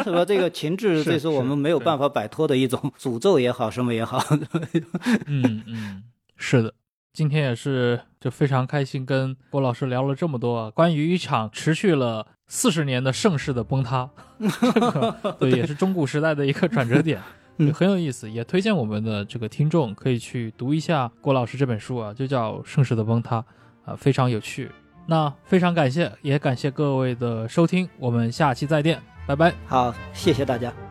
什么这个秦制，这 是我们没有办法摆脱的一种诅咒也好，什么也好。嗯嗯，是的。今天也是就非常开心，跟郭老师聊了这么多关于一场持续了四十年的盛世的崩塌，对，也是中古时代的一个转折点。很有意思，也推荐我们的这个听众可以去读一下郭老师这本书啊，就叫《盛世的崩塌》，啊，非常有趣。那非常感谢，也感谢各位的收听，我们下期再见，拜拜。好，谢谢大家。